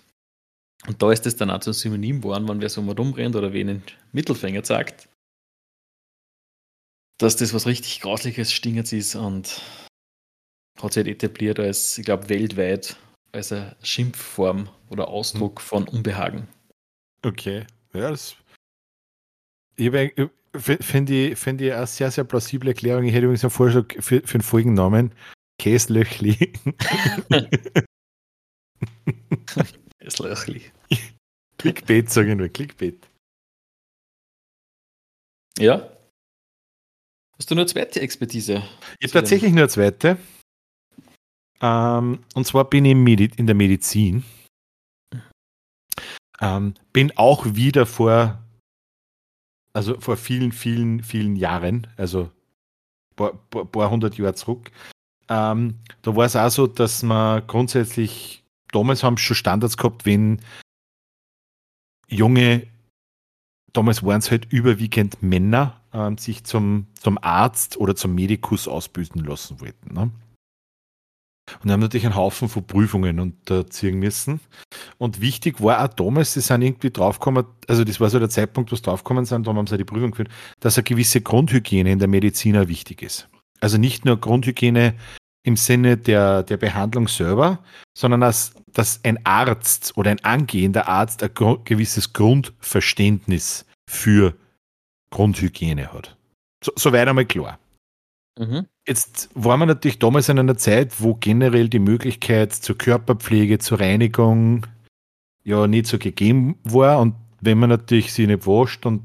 Und da ist es dann auch zum Synonym geworden, wenn wer so mal rumrennt oder wen den Mittelfinger zeigt, dass das was richtig Grausliches, Stingerts ist und hat sich halt etabliert als, ich glaube, weltweit als eine Schimpfform oder Ausdruck hm. von Unbehagen. Okay, ja, das finde ich, find ich eine sehr, sehr plausible Erklärung. Ich hätte übrigens einen Vorschlag für, für den Folgennamen. Käslöchli. Käslöchli. Clickbait, sagen wir, Clickbait. Ja. Hast du nur eine zweite Expertise? Ich habe tatsächlich nur eine zweite. Ähm, und zwar bin ich in der Medizin. Ähm, bin auch wieder vor, also vor vielen, vielen, vielen Jahren, also ein paar, paar hundert Jahre zurück. Ähm, da war es auch so, dass man grundsätzlich, damals haben schon Standards gehabt, wenn junge, damals waren es halt überwiegend Männer, ähm, sich zum, zum Arzt oder zum Medikus ausbilden lassen wollten. Ne? Und haben natürlich einen Haufen von Prüfungen unterziehen müssen. Und wichtig war auch damals, sie sind irgendwie draufgekommen, also das war so der Zeitpunkt, wo sie draufgekommen sind, darum haben sie die Prüfung geführt, dass eine gewisse Grundhygiene in der Medizin auch wichtig ist. Also nicht nur Grundhygiene im Sinne der, der Behandlung selber, sondern dass, dass ein Arzt oder ein angehender Arzt ein gewisses Grundverständnis für Grundhygiene hat. So, soweit einmal klar. Mhm. Jetzt war man natürlich damals in einer Zeit, wo generell die Möglichkeit zur Körperpflege, zur Reinigung ja nicht so gegeben war. Und wenn man natürlich sich nicht wascht und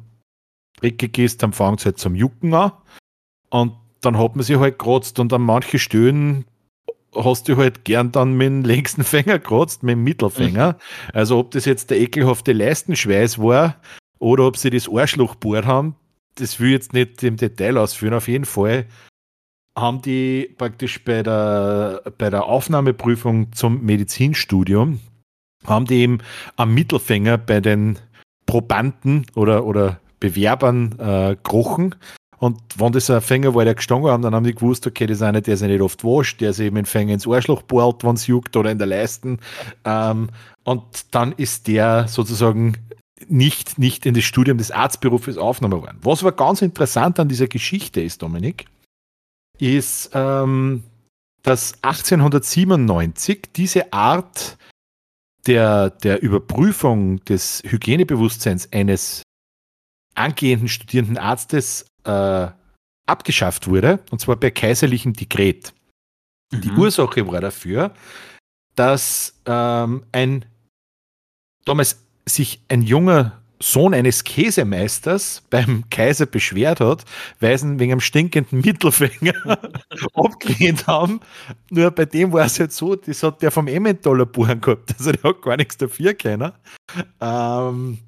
dreckig ist, dann fängt es halt zum Jucken an. Und dann hat man sich halt gekratzt und an manche Stellen hast du halt gern dann mit dem längsten Finger gekratzt, mit dem Mittelfinger. Mhm. Also ob das jetzt der ekelhafte Leistenschweiß war oder ob sie das Arschloch bohrt haben, das will ich jetzt nicht im Detail ausführen. Auf jeden Fall haben die praktisch bei der, bei der Aufnahmeprüfung zum Medizinstudium, haben die eben am Mittelfinger bei den Probanden oder, oder Bewerbern äh, gekrochen. Und wenn das ein Fänger war, der gestanden haben, dann haben die gewusst, okay, das ist einer, der sich nicht oft wascht, der sich eben den Fänger ins Arschloch bohrt, wenn es juckt oder in der Leisten. Ähm, und dann ist der sozusagen nicht, nicht in das Studium des Arztberufes aufgenommen worden. Was aber ganz interessant an dieser Geschichte ist, Dominik, ist, ähm, dass 1897 diese Art der, der Überprüfung des Hygienebewusstseins eines angehenden studierenden Arztes äh, abgeschafft wurde, und zwar per kaiserlichem Dekret. Mhm. Die Ursache war dafür, dass ähm, ein damals sich ein junger Sohn eines Käsemeisters beim Kaiser beschwert hat, weil sie ihn wegen einem stinkenden Mittelfinger abgelehnt haben. Nur bei dem war es halt so, das hat der vom Emmentaler Buchen gehabt, also der hat gar nichts dafür können. Ähm,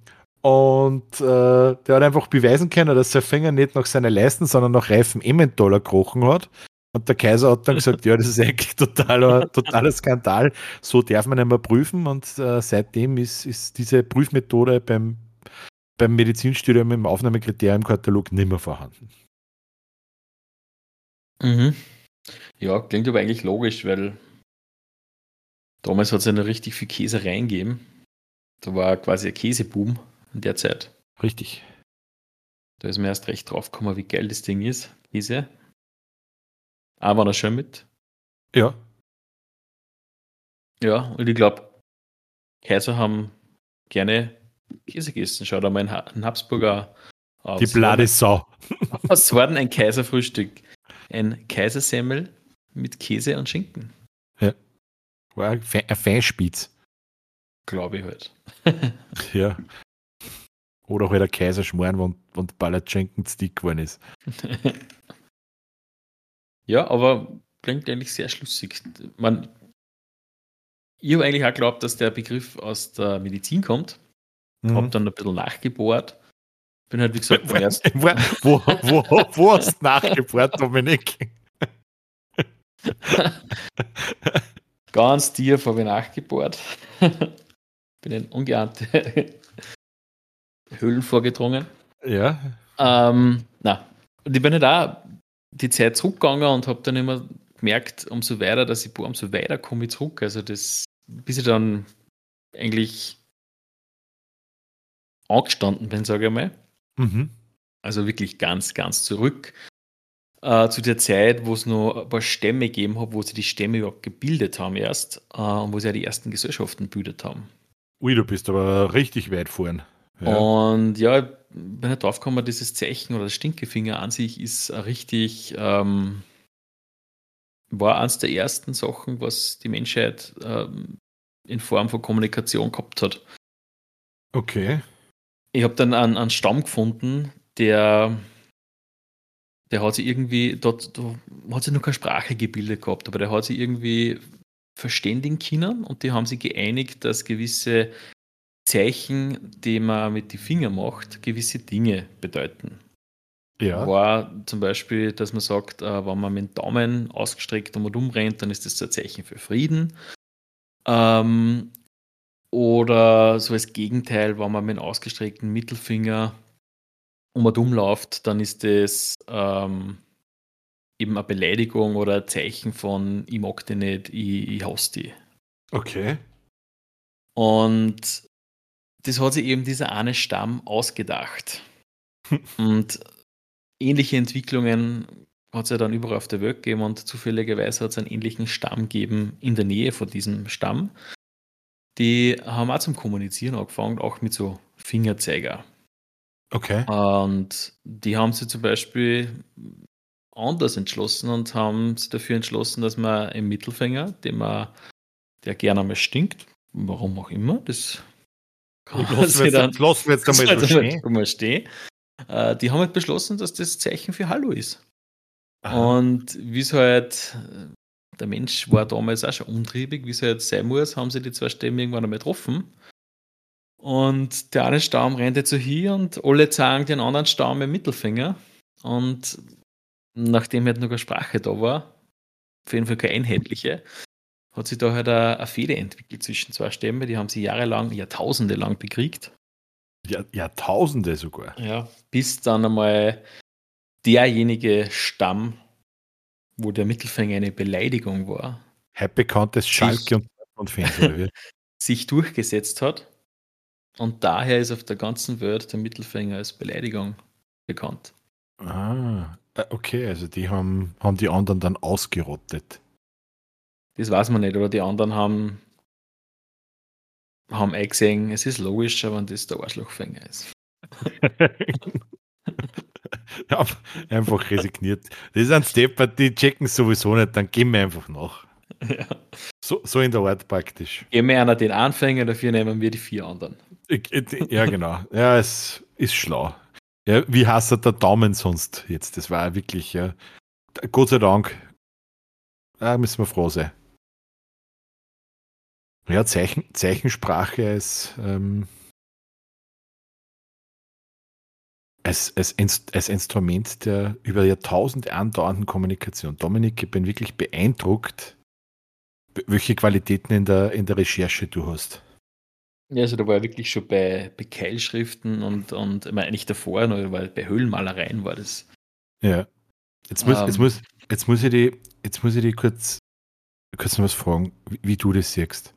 und äh, der hat einfach beweisen können, dass sein Finger nicht nach seiner Leisten, sondern nach reifen Emmentaler gekrochen hat. Und der Kaiser hat dann gesagt, ja, das ist eigentlich totaler, totaler Skandal. So darf man mehr prüfen. Und äh, seitdem ist, ist diese Prüfmethode beim, beim Medizinstudium im Aufnahmekriteriumkatalog nicht mehr vorhanden. Mhm. Ja, klingt aber eigentlich logisch, weil damals hat es ja noch richtig viel Käse reingegeben. Da war quasi ein Käseboom in der Zeit. Richtig. Da ist mir erst recht drauf gekommen, wie geil das Ding ist, Käse. Aber noch schön mit. Ja. Ja, und ich glaube, Kaiser haben gerne Käse gegessen. Schau da mal ein Habsburger aus. Die blade Sau. Was war denn ein Kaiserfrühstück? Ein Kaisersemmel mit Käse und Schinken. Ja. War ein Feinspitz. Glaube ich halt. ja. Oder halt ein Kaiserschmarrn, wenn, wenn Palatschinken dick geworden ist. ja, aber klingt eigentlich sehr schlüssig. Man, ich habe eigentlich auch geglaubt, dass der Begriff aus der Medizin kommt. Mhm. Habe dann ein bisschen nachgebohrt. Bin halt, wie gesagt, wo, wo, wo, wo hast du nachgebohrt, Dominik? Ganz tief habe ich nachgebohrt. Bin in ungeahnte Höhlen vorgedrungen. Ja. Ähm, na, und ich bin halt auch die Zeit zurückgegangen und habe dann immer gemerkt, umso weiter, dass ich boah, umso weiter komme ich zurück. Also das, bis ich dann eigentlich angestanden bin, sage ich mal. Mhm. Also wirklich ganz, ganz zurück äh, zu der Zeit, wo es noch ein paar Stämme gegeben hat, wo sie die Stämme überhaupt gebildet haben erst äh, und wo sie ja die ersten Gesellschaften gebildet haben. Ui, du bist aber richtig weit vorn. Ja. Und ja, ich bin halt drauf gekommen, dieses Zeichen oder das Stinkefinger an sich ist richtig, ähm, war eines der ersten Sachen, was die Menschheit ähm, in Form von Kommunikation gehabt hat. Okay. Ich habe dann einen, einen Stamm gefunden, der der hat sich irgendwie, dort da hat sich noch keine Sprache gebildet gehabt, aber der hat sich irgendwie verständigen können und die haben sich geeinigt, dass gewisse Zeichen, die man mit den Fingern macht, gewisse Dinge bedeuten. Ja. War zum Beispiel, dass man sagt, äh, wenn man mit dem Daumen ausgestreckt und umrennt, dann ist das ein Zeichen für Frieden. Ähm, oder so als Gegenteil, wenn man mit dem ausgestreckten Mittelfinger um und umläuft, dann ist das ähm, eben eine Beleidigung oder ein Zeichen von ich mag dich nicht, ich, ich hasse dich. Okay. Und das hat sich eben dieser eine Stamm ausgedacht. und ähnliche Entwicklungen hat es ja dann überall auf der Welt gegeben und zufälligerweise hat es einen ähnlichen Stamm gegeben in der Nähe von diesem Stamm. Die haben auch zum Kommunizieren angefangen, auch mit so Fingerzeiger. Okay. Und die haben sich zum Beispiel anders entschlossen und haben sich dafür entschlossen, dass man im Mittelfinger, den man, der gerne einmal stinkt, warum auch immer, das kann lassen wir jetzt, lassen wir jetzt einmal so stehen. Mal stehen. Äh, die haben halt beschlossen, dass das Zeichen für Hallo ist. Aha. Und wie es halt, der Mensch war damals auch schon umtriebig, wie es halt sein muss, haben sie die zwei Stämme irgendwann einmal getroffen und der eine Stamm rennt jetzt so hier und alle zeigen den anderen Stamm im Mittelfinger. Und nachdem halt noch eine Sprache da war, auf jeden Fall keine einheitliche, hat sich da halt eine, eine Fehde entwickelt zwischen zwei Stämmen. Die haben sie jahrelang, Jahrtausende lang bekriegt. Ja, Jahrtausende sogar. Ja, bis dann einmal derjenige Stamm, wo der Mittelfinger eine Beleidigung war, halb bekanntes Schalke und, und Fans, sich durchgesetzt hat und daher ist auf der ganzen Welt der Mittelfinger als Beleidigung bekannt. Ah, äh, okay, also die haben, haben die anderen dann ausgerottet. Das weiß man nicht, oder die anderen haben, haben eingesehen, es ist logisch, wenn das der Arschlochfänger ist. ja, einfach resigniert. Das ist ein Step, die checken sowieso nicht, dann gehen wir einfach nach. Ja. So, so in der Art praktisch. Geben wir einer den Anfänger, dafür nehmen wir die vier anderen. Ja, genau. Ja, es ist schlau. Ja, wie heißt der Daumen sonst jetzt? Das war wirklich, ja. Gott sei Dank. Da müssen wir froh sein. Ja, Zeichen, Zeichensprache ist ähm, als, als, als Instrument der über Jahrtausende andauernden Kommunikation. Dominik, ich bin wirklich beeindruckt, welche Qualitäten in der, in der Recherche du hast. Ja, also da war er wirklich schon bei, bei Keilschriften und, und ich meine, nicht davor, weil bei Höhlenmalereien war das. Ja. Jetzt muss, um, jetzt ähm. muss, jetzt muss ich die, jetzt muss ich die kurz, kurz noch was fragen, wie, wie du das siehst.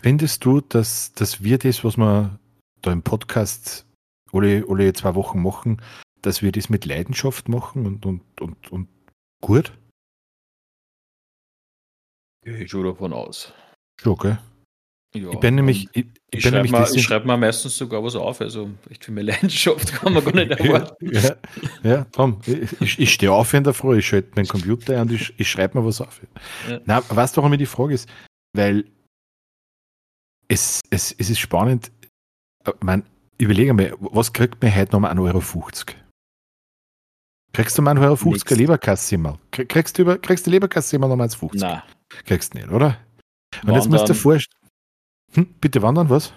Findest du, dass, dass wir das, was wir da im Podcast alle, alle zwei Wochen machen, dass wir das mit Leidenschaft machen und, und, und, und gut? Gehe ich schon davon aus. Schon, gell? Ja, ich bin nämlich. Ich, ich, ich schreibe mal, schreib mal meistens sogar was auf. Also, echt für mehr Leidenschaft kann man gar nicht erwarten. ja, ja, Tom, ich, ich stehe auf in der Früh, ich schalte meinen Computer ein und ich, ich schreibe mal was auf. Ja. Na, weißt du, warum mir die Frage ist? Weil es, es, es ist spannend. Äh, man, überlege mal, was kriegt man heute nochmal 1,50 Euro? Kriegst du mal 1,50 Euro Nix. Leberkassimmer? Kriegst du, über, kriegst du Leberkassimmer nochmal 1,50? Nein. Kriegst du nicht, oder? Und jetzt musst du dir vorstellen. Hm, bitte wandern, was?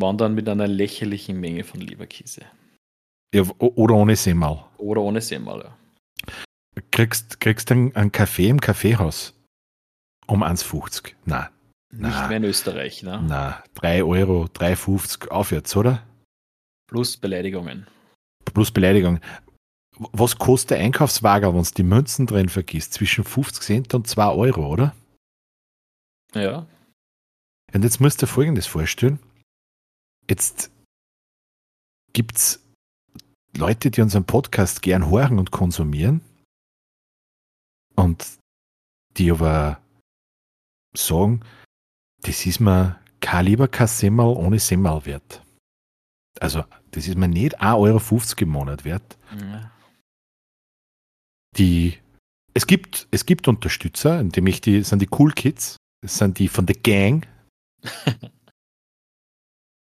wandern mit einer lächerlichen Menge von Leberkäse. Ja, oder ohne Semmel. Oder ohne Semmel, ja. Kriegst, kriegst du einen Kaffee im Kaffeehaus um 1,50? Nein. Nicht Nein. mehr in Österreich, ne? Nein, 3 Euro, 3,50 aufwärts, oder? Plus Beleidigungen. Plus Beleidigungen. Was kostet der Einkaufswagen, wenn du die Münzen drin vergisst? Zwischen 50 Cent und 2 Euro, oder? Ja. Und jetzt musst du dir Folgendes vorstellen. Jetzt gibt es Leute, die unseren Podcast gern hören und konsumieren und die aber sagen, das ist mir kein lieber kein Semmel ohne Semmel wert. Also, das ist mir nicht 1,50 Euro im Monat wert. Ja. Die, es gibt, es gibt Unterstützer, nämlich die sind die Cool Kids, das sind die von der Gang.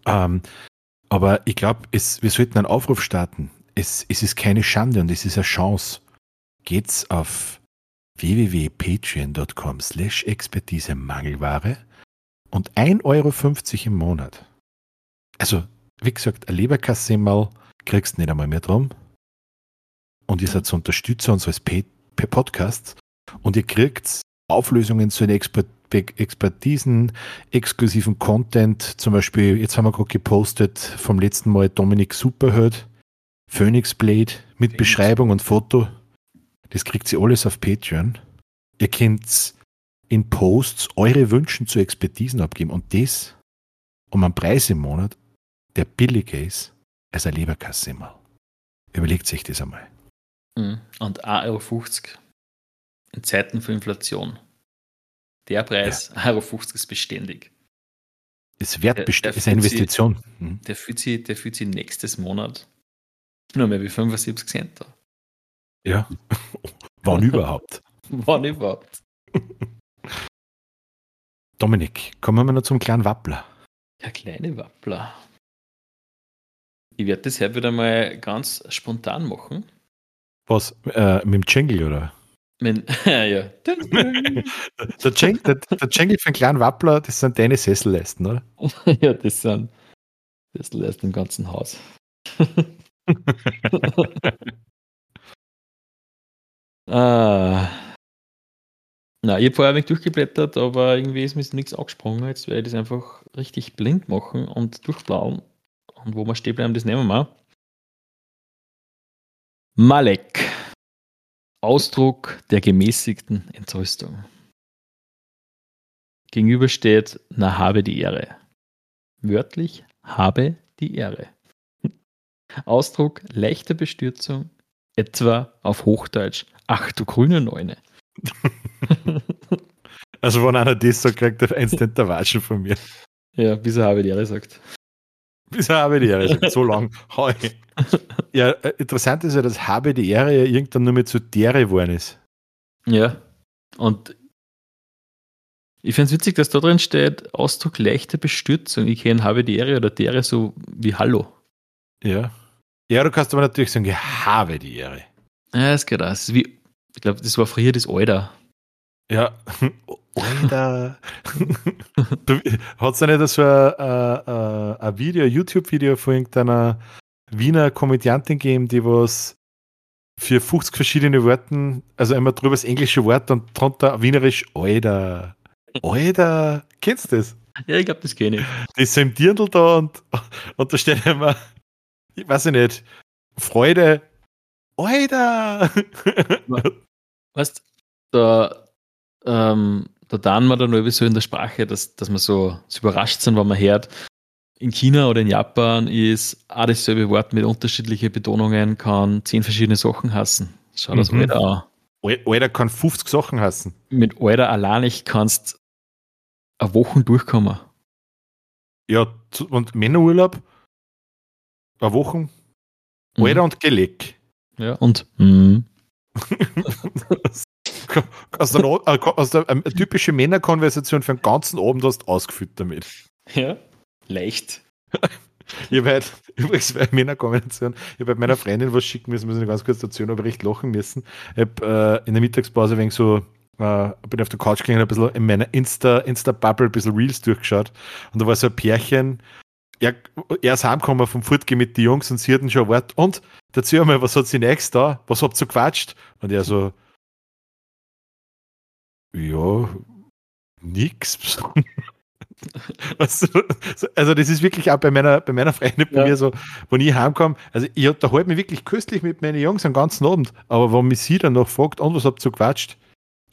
ähm, aber ich glaube, wir sollten einen Aufruf starten. Es, es ist keine Schande und es ist eine Chance. Geht's auf www.patreon.com slash Expertise Mangelware und 1,50 Euro im Monat. Also, wie gesagt, ein Leberkassemmel kriegst du nicht einmal mehr drum. Und ihr seid so Unterstützer unseres Podcasts und ihr kriegt Auflösungen zu den Expert Expertisen, exklusiven Content. Zum Beispiel, jetzt haben wir gerade gepostet vom letzten Mal Dominik Superheld, Phoenix Blade mit Phoenix. Beschreibung und Foto. Das kriegt sie alles auf Patreon. Ihr könnt in Posts eure Wünsche zu Expertisen abgeben und das um einen Preis im Monat, der billiger ist als ein Leberkasse immer. Überlegt sich das einmal. Mhm. Und 1,50 Euro in Zeiten von Inflation. Der Preis, ja. 1,50 Euro ist beständig. Ist wertbeständig, ist eine Investition. Sie, mhm. der, fühlt sich, der fühlt sich nächstes Monat nur mehr wie 75 Cent da. Ja, wann überhaupt? wann überhaupt? Dominik, kommen wir noch zum kleinen Wappler. Der kleine Wappler. Ich werde das heute wieder mal ganz spontan machen. Was? Äh, mit dem Jingle, oder? Mit, ja. der, Jingle, der, der Jingle für einen kleinen Wappler, das sind deine Sesselleisten, oder? ja, das sind Sesselleisten im ganzen Haus. ah. Na, ich habe vorher ein wenig durchgeblättert, aber irgendwie ist mir nichts angesprungen. Jetzt werde ich das einfach richtig blind machen und durchblauen. Und wo wir stehen bleiben, das nehmen wir mal. Malek. Ausdruck der gemäßigten Entrüstung. Gegenüber steht, na habe die Ehre. Wörtlich, habe die Ehre. Ausdruck leichter Bestürzung, etwa auf Hochdeutsch, ach du grüne Neune. also wenn einer das sagt, kriegt er instant der Watschen von mir. Ja, bis er habe die Ehre sagt. Bis er habe die Ehre sagt, so lang. Heu. Ja, äh, interessant ist ja, dass habe die Ehre ja irgendwann nur mehr zu dere geworden ist. Ja, und ich finde es witzig, dass da drin steht, Ausdruck leichte Bestürzung. Ich kenne habe die Ehre oder dere so wie Hallo. Ja. Ja, du kannst aber natürlich sagen, ich habe die Ehre. Ja, das geht auch. Das ist wie, ich glaube, das war früher das Alter. Ja, Alter. Hat es da nicht so ein, ein, ein Video, ein YouTube-Video von irgendeiner Wiener Komödiantin gegeben, die was für 50 verschiedene Worte, also immer drüber das englische Wort und drunter wienerisch Alter. Alter, kennst du das? Ja, ich glaube, das kenne ich. Die ist so im Dirndl da und, und da steht immer, ich weiß nicht, Freude, Alter! Weißt da, ähm, da dann wir dann nur so in der Sprache, dass, dass man so, so überrascht sind, wenn man hört, in China oder in Japan ist auch dasselbe Wort mit unterschiedlichen Betonungen, kann zehn verschiedene Sachen hassen. Schau das mhm. Alter an. Alter kann 50 Sachen hassen. Mit Alter allein nicht kannst eine Woche durchkommen. Ja, und Männerurlaub, eine Woche, mhm. Alter und Geleck. Ja, und mm. aus der, aus der eine typische Männerkonversation für einen ganzen Abend hast ausgefüllt damit. Ja. Leicht. ich habe halt, übrigens bei Männerkombination, ich habe bei meiner Freundin was schicken müssen, muss ich ganz kurz erzählen, aber recht lachen müssen. Ich habe äh, in der Mittagspause wegen so, äh, bin auf der Couch gegangen, ein bisschen in meiner Insta, Insta-Bubble ein bisschen Reels durchgeschaut und da war so ein Pärchen, er, er ist heimgekommen vom Fortgehen mit den Jungs und sie hatten schon Wort. Und dazu einmal, was hat sie nächstes da? Was habt ihr gequatscht? Und er so, ja, nix. also, das ist wirklich auch bei meiner, bei meiner Freundin, bei ja. mir so, wenn ich heimkomme, also ich unterhalte mich wirklich köstlich mit meinen Jungs am ganzen Abend, aber wenn mich sie dann noch fragt, und was habt ihr gequatscht?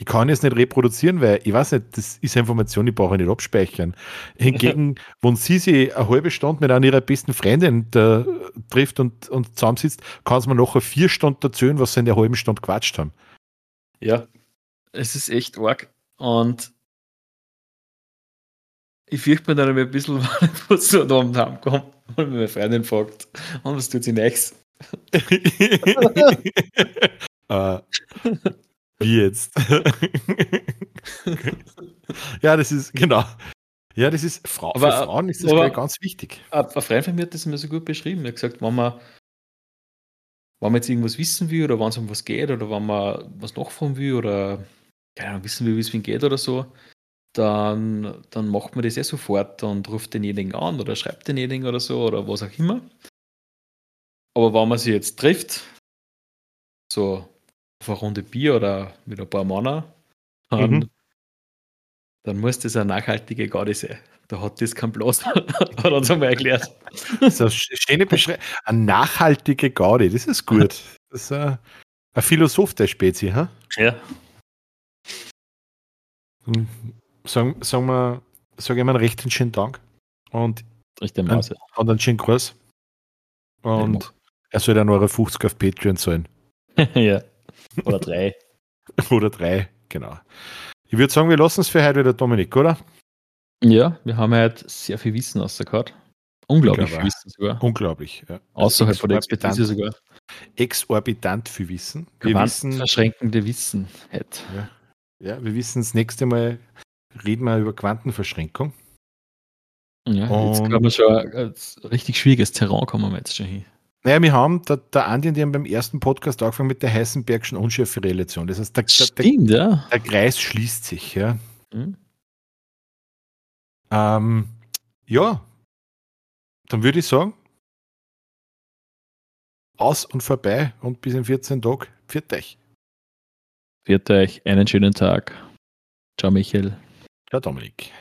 Ich kann es nicht reproduzieren, weil ich weiß nicht, das ist Information, die brauche ich nicht abspeichern. Hingegen, wenn sie sich eine halbe Stunde mit einer ihrer besten Freundin da, trifft und, und zusammensitzt, kann es mir nachher vier Stunden erzählen, was sie in der halben Stunde gequatscht haben. Ja, es ist echt arg. Und ich fürchte mir dann ein bisschen, wenn ich so am Abend heimkomme und meine Freundin fragt, und was tut sie nächstes? uh, wie jetzt? ja, das ist, genau. Ja, das ist, Frau, aber, für Frauen ist das aber, ganz wichtig. Ein Freund von mir hat das immer so gut beschrieben. Er hat gesagt, wenn man, wenn man jetzt irgendwas wissen will oder wenn es um was geht oder wenn man was nachfahren will oder keine Ahnung, wissen will, wie es ihm geht oder so, dann, dann macht man das ja sofort und ruft denjenigen an oder schreibt denjenigen oder so oder was auch immer. Aber wenn man sich jetzt trifft, so auf eine Runde Bier oder mit ein paar Männern, dann, mhm. dann muss das eine nachhaltige Gaudi sein. Da hat das keinen Platz, hat er uns einmal erklärt. So eine schöne Beschreibung. Eine nachhaltige Gaudi, das ist gut. Das ist ein, ein Philosoph der Spezie, ha? Ja. Hm, sagen, sagen wir, sage ich mal einen recht schönen Dank und Richtig einen, und einen schönen Gruß. Und er soll dann eure 50 auf Patreon sein. ja. Oder drei. oder drei, genau. Ich würde sagen, wir lassen es für heute wieder, Dominik, oder? Ja, wir haben heute sehr viel Wissen rausgehört. Unglaublich viel Wissen sogar. Unglaublich, ja. Außerhalb von der Expertise sogar. Exorbitant viel Wissen. Wir wissen, verschränkende Wissen. Ja. ja, wir wissen das nächste Mal, reden wir über Quantenverschränkung. Ja, jetzt kann man schon ein richtig schwieriges Terrain kommen wir jetzt schon hin. Naja, wir haben, der, der Andi und die haben beim ersten Podcast angefangen mit der Heisenbergschen Unschärferelation. Das heißt, der, Stimmt, der, ja. der Kreis schließt sich. Ja, mhm. ähm, ja. dann würde ich sagen, aus und vorbei und bis in 14 Tagen. Viert euch. Viert euch, einen schönen Tag. Ciao, Michael. Ciao, Dominik.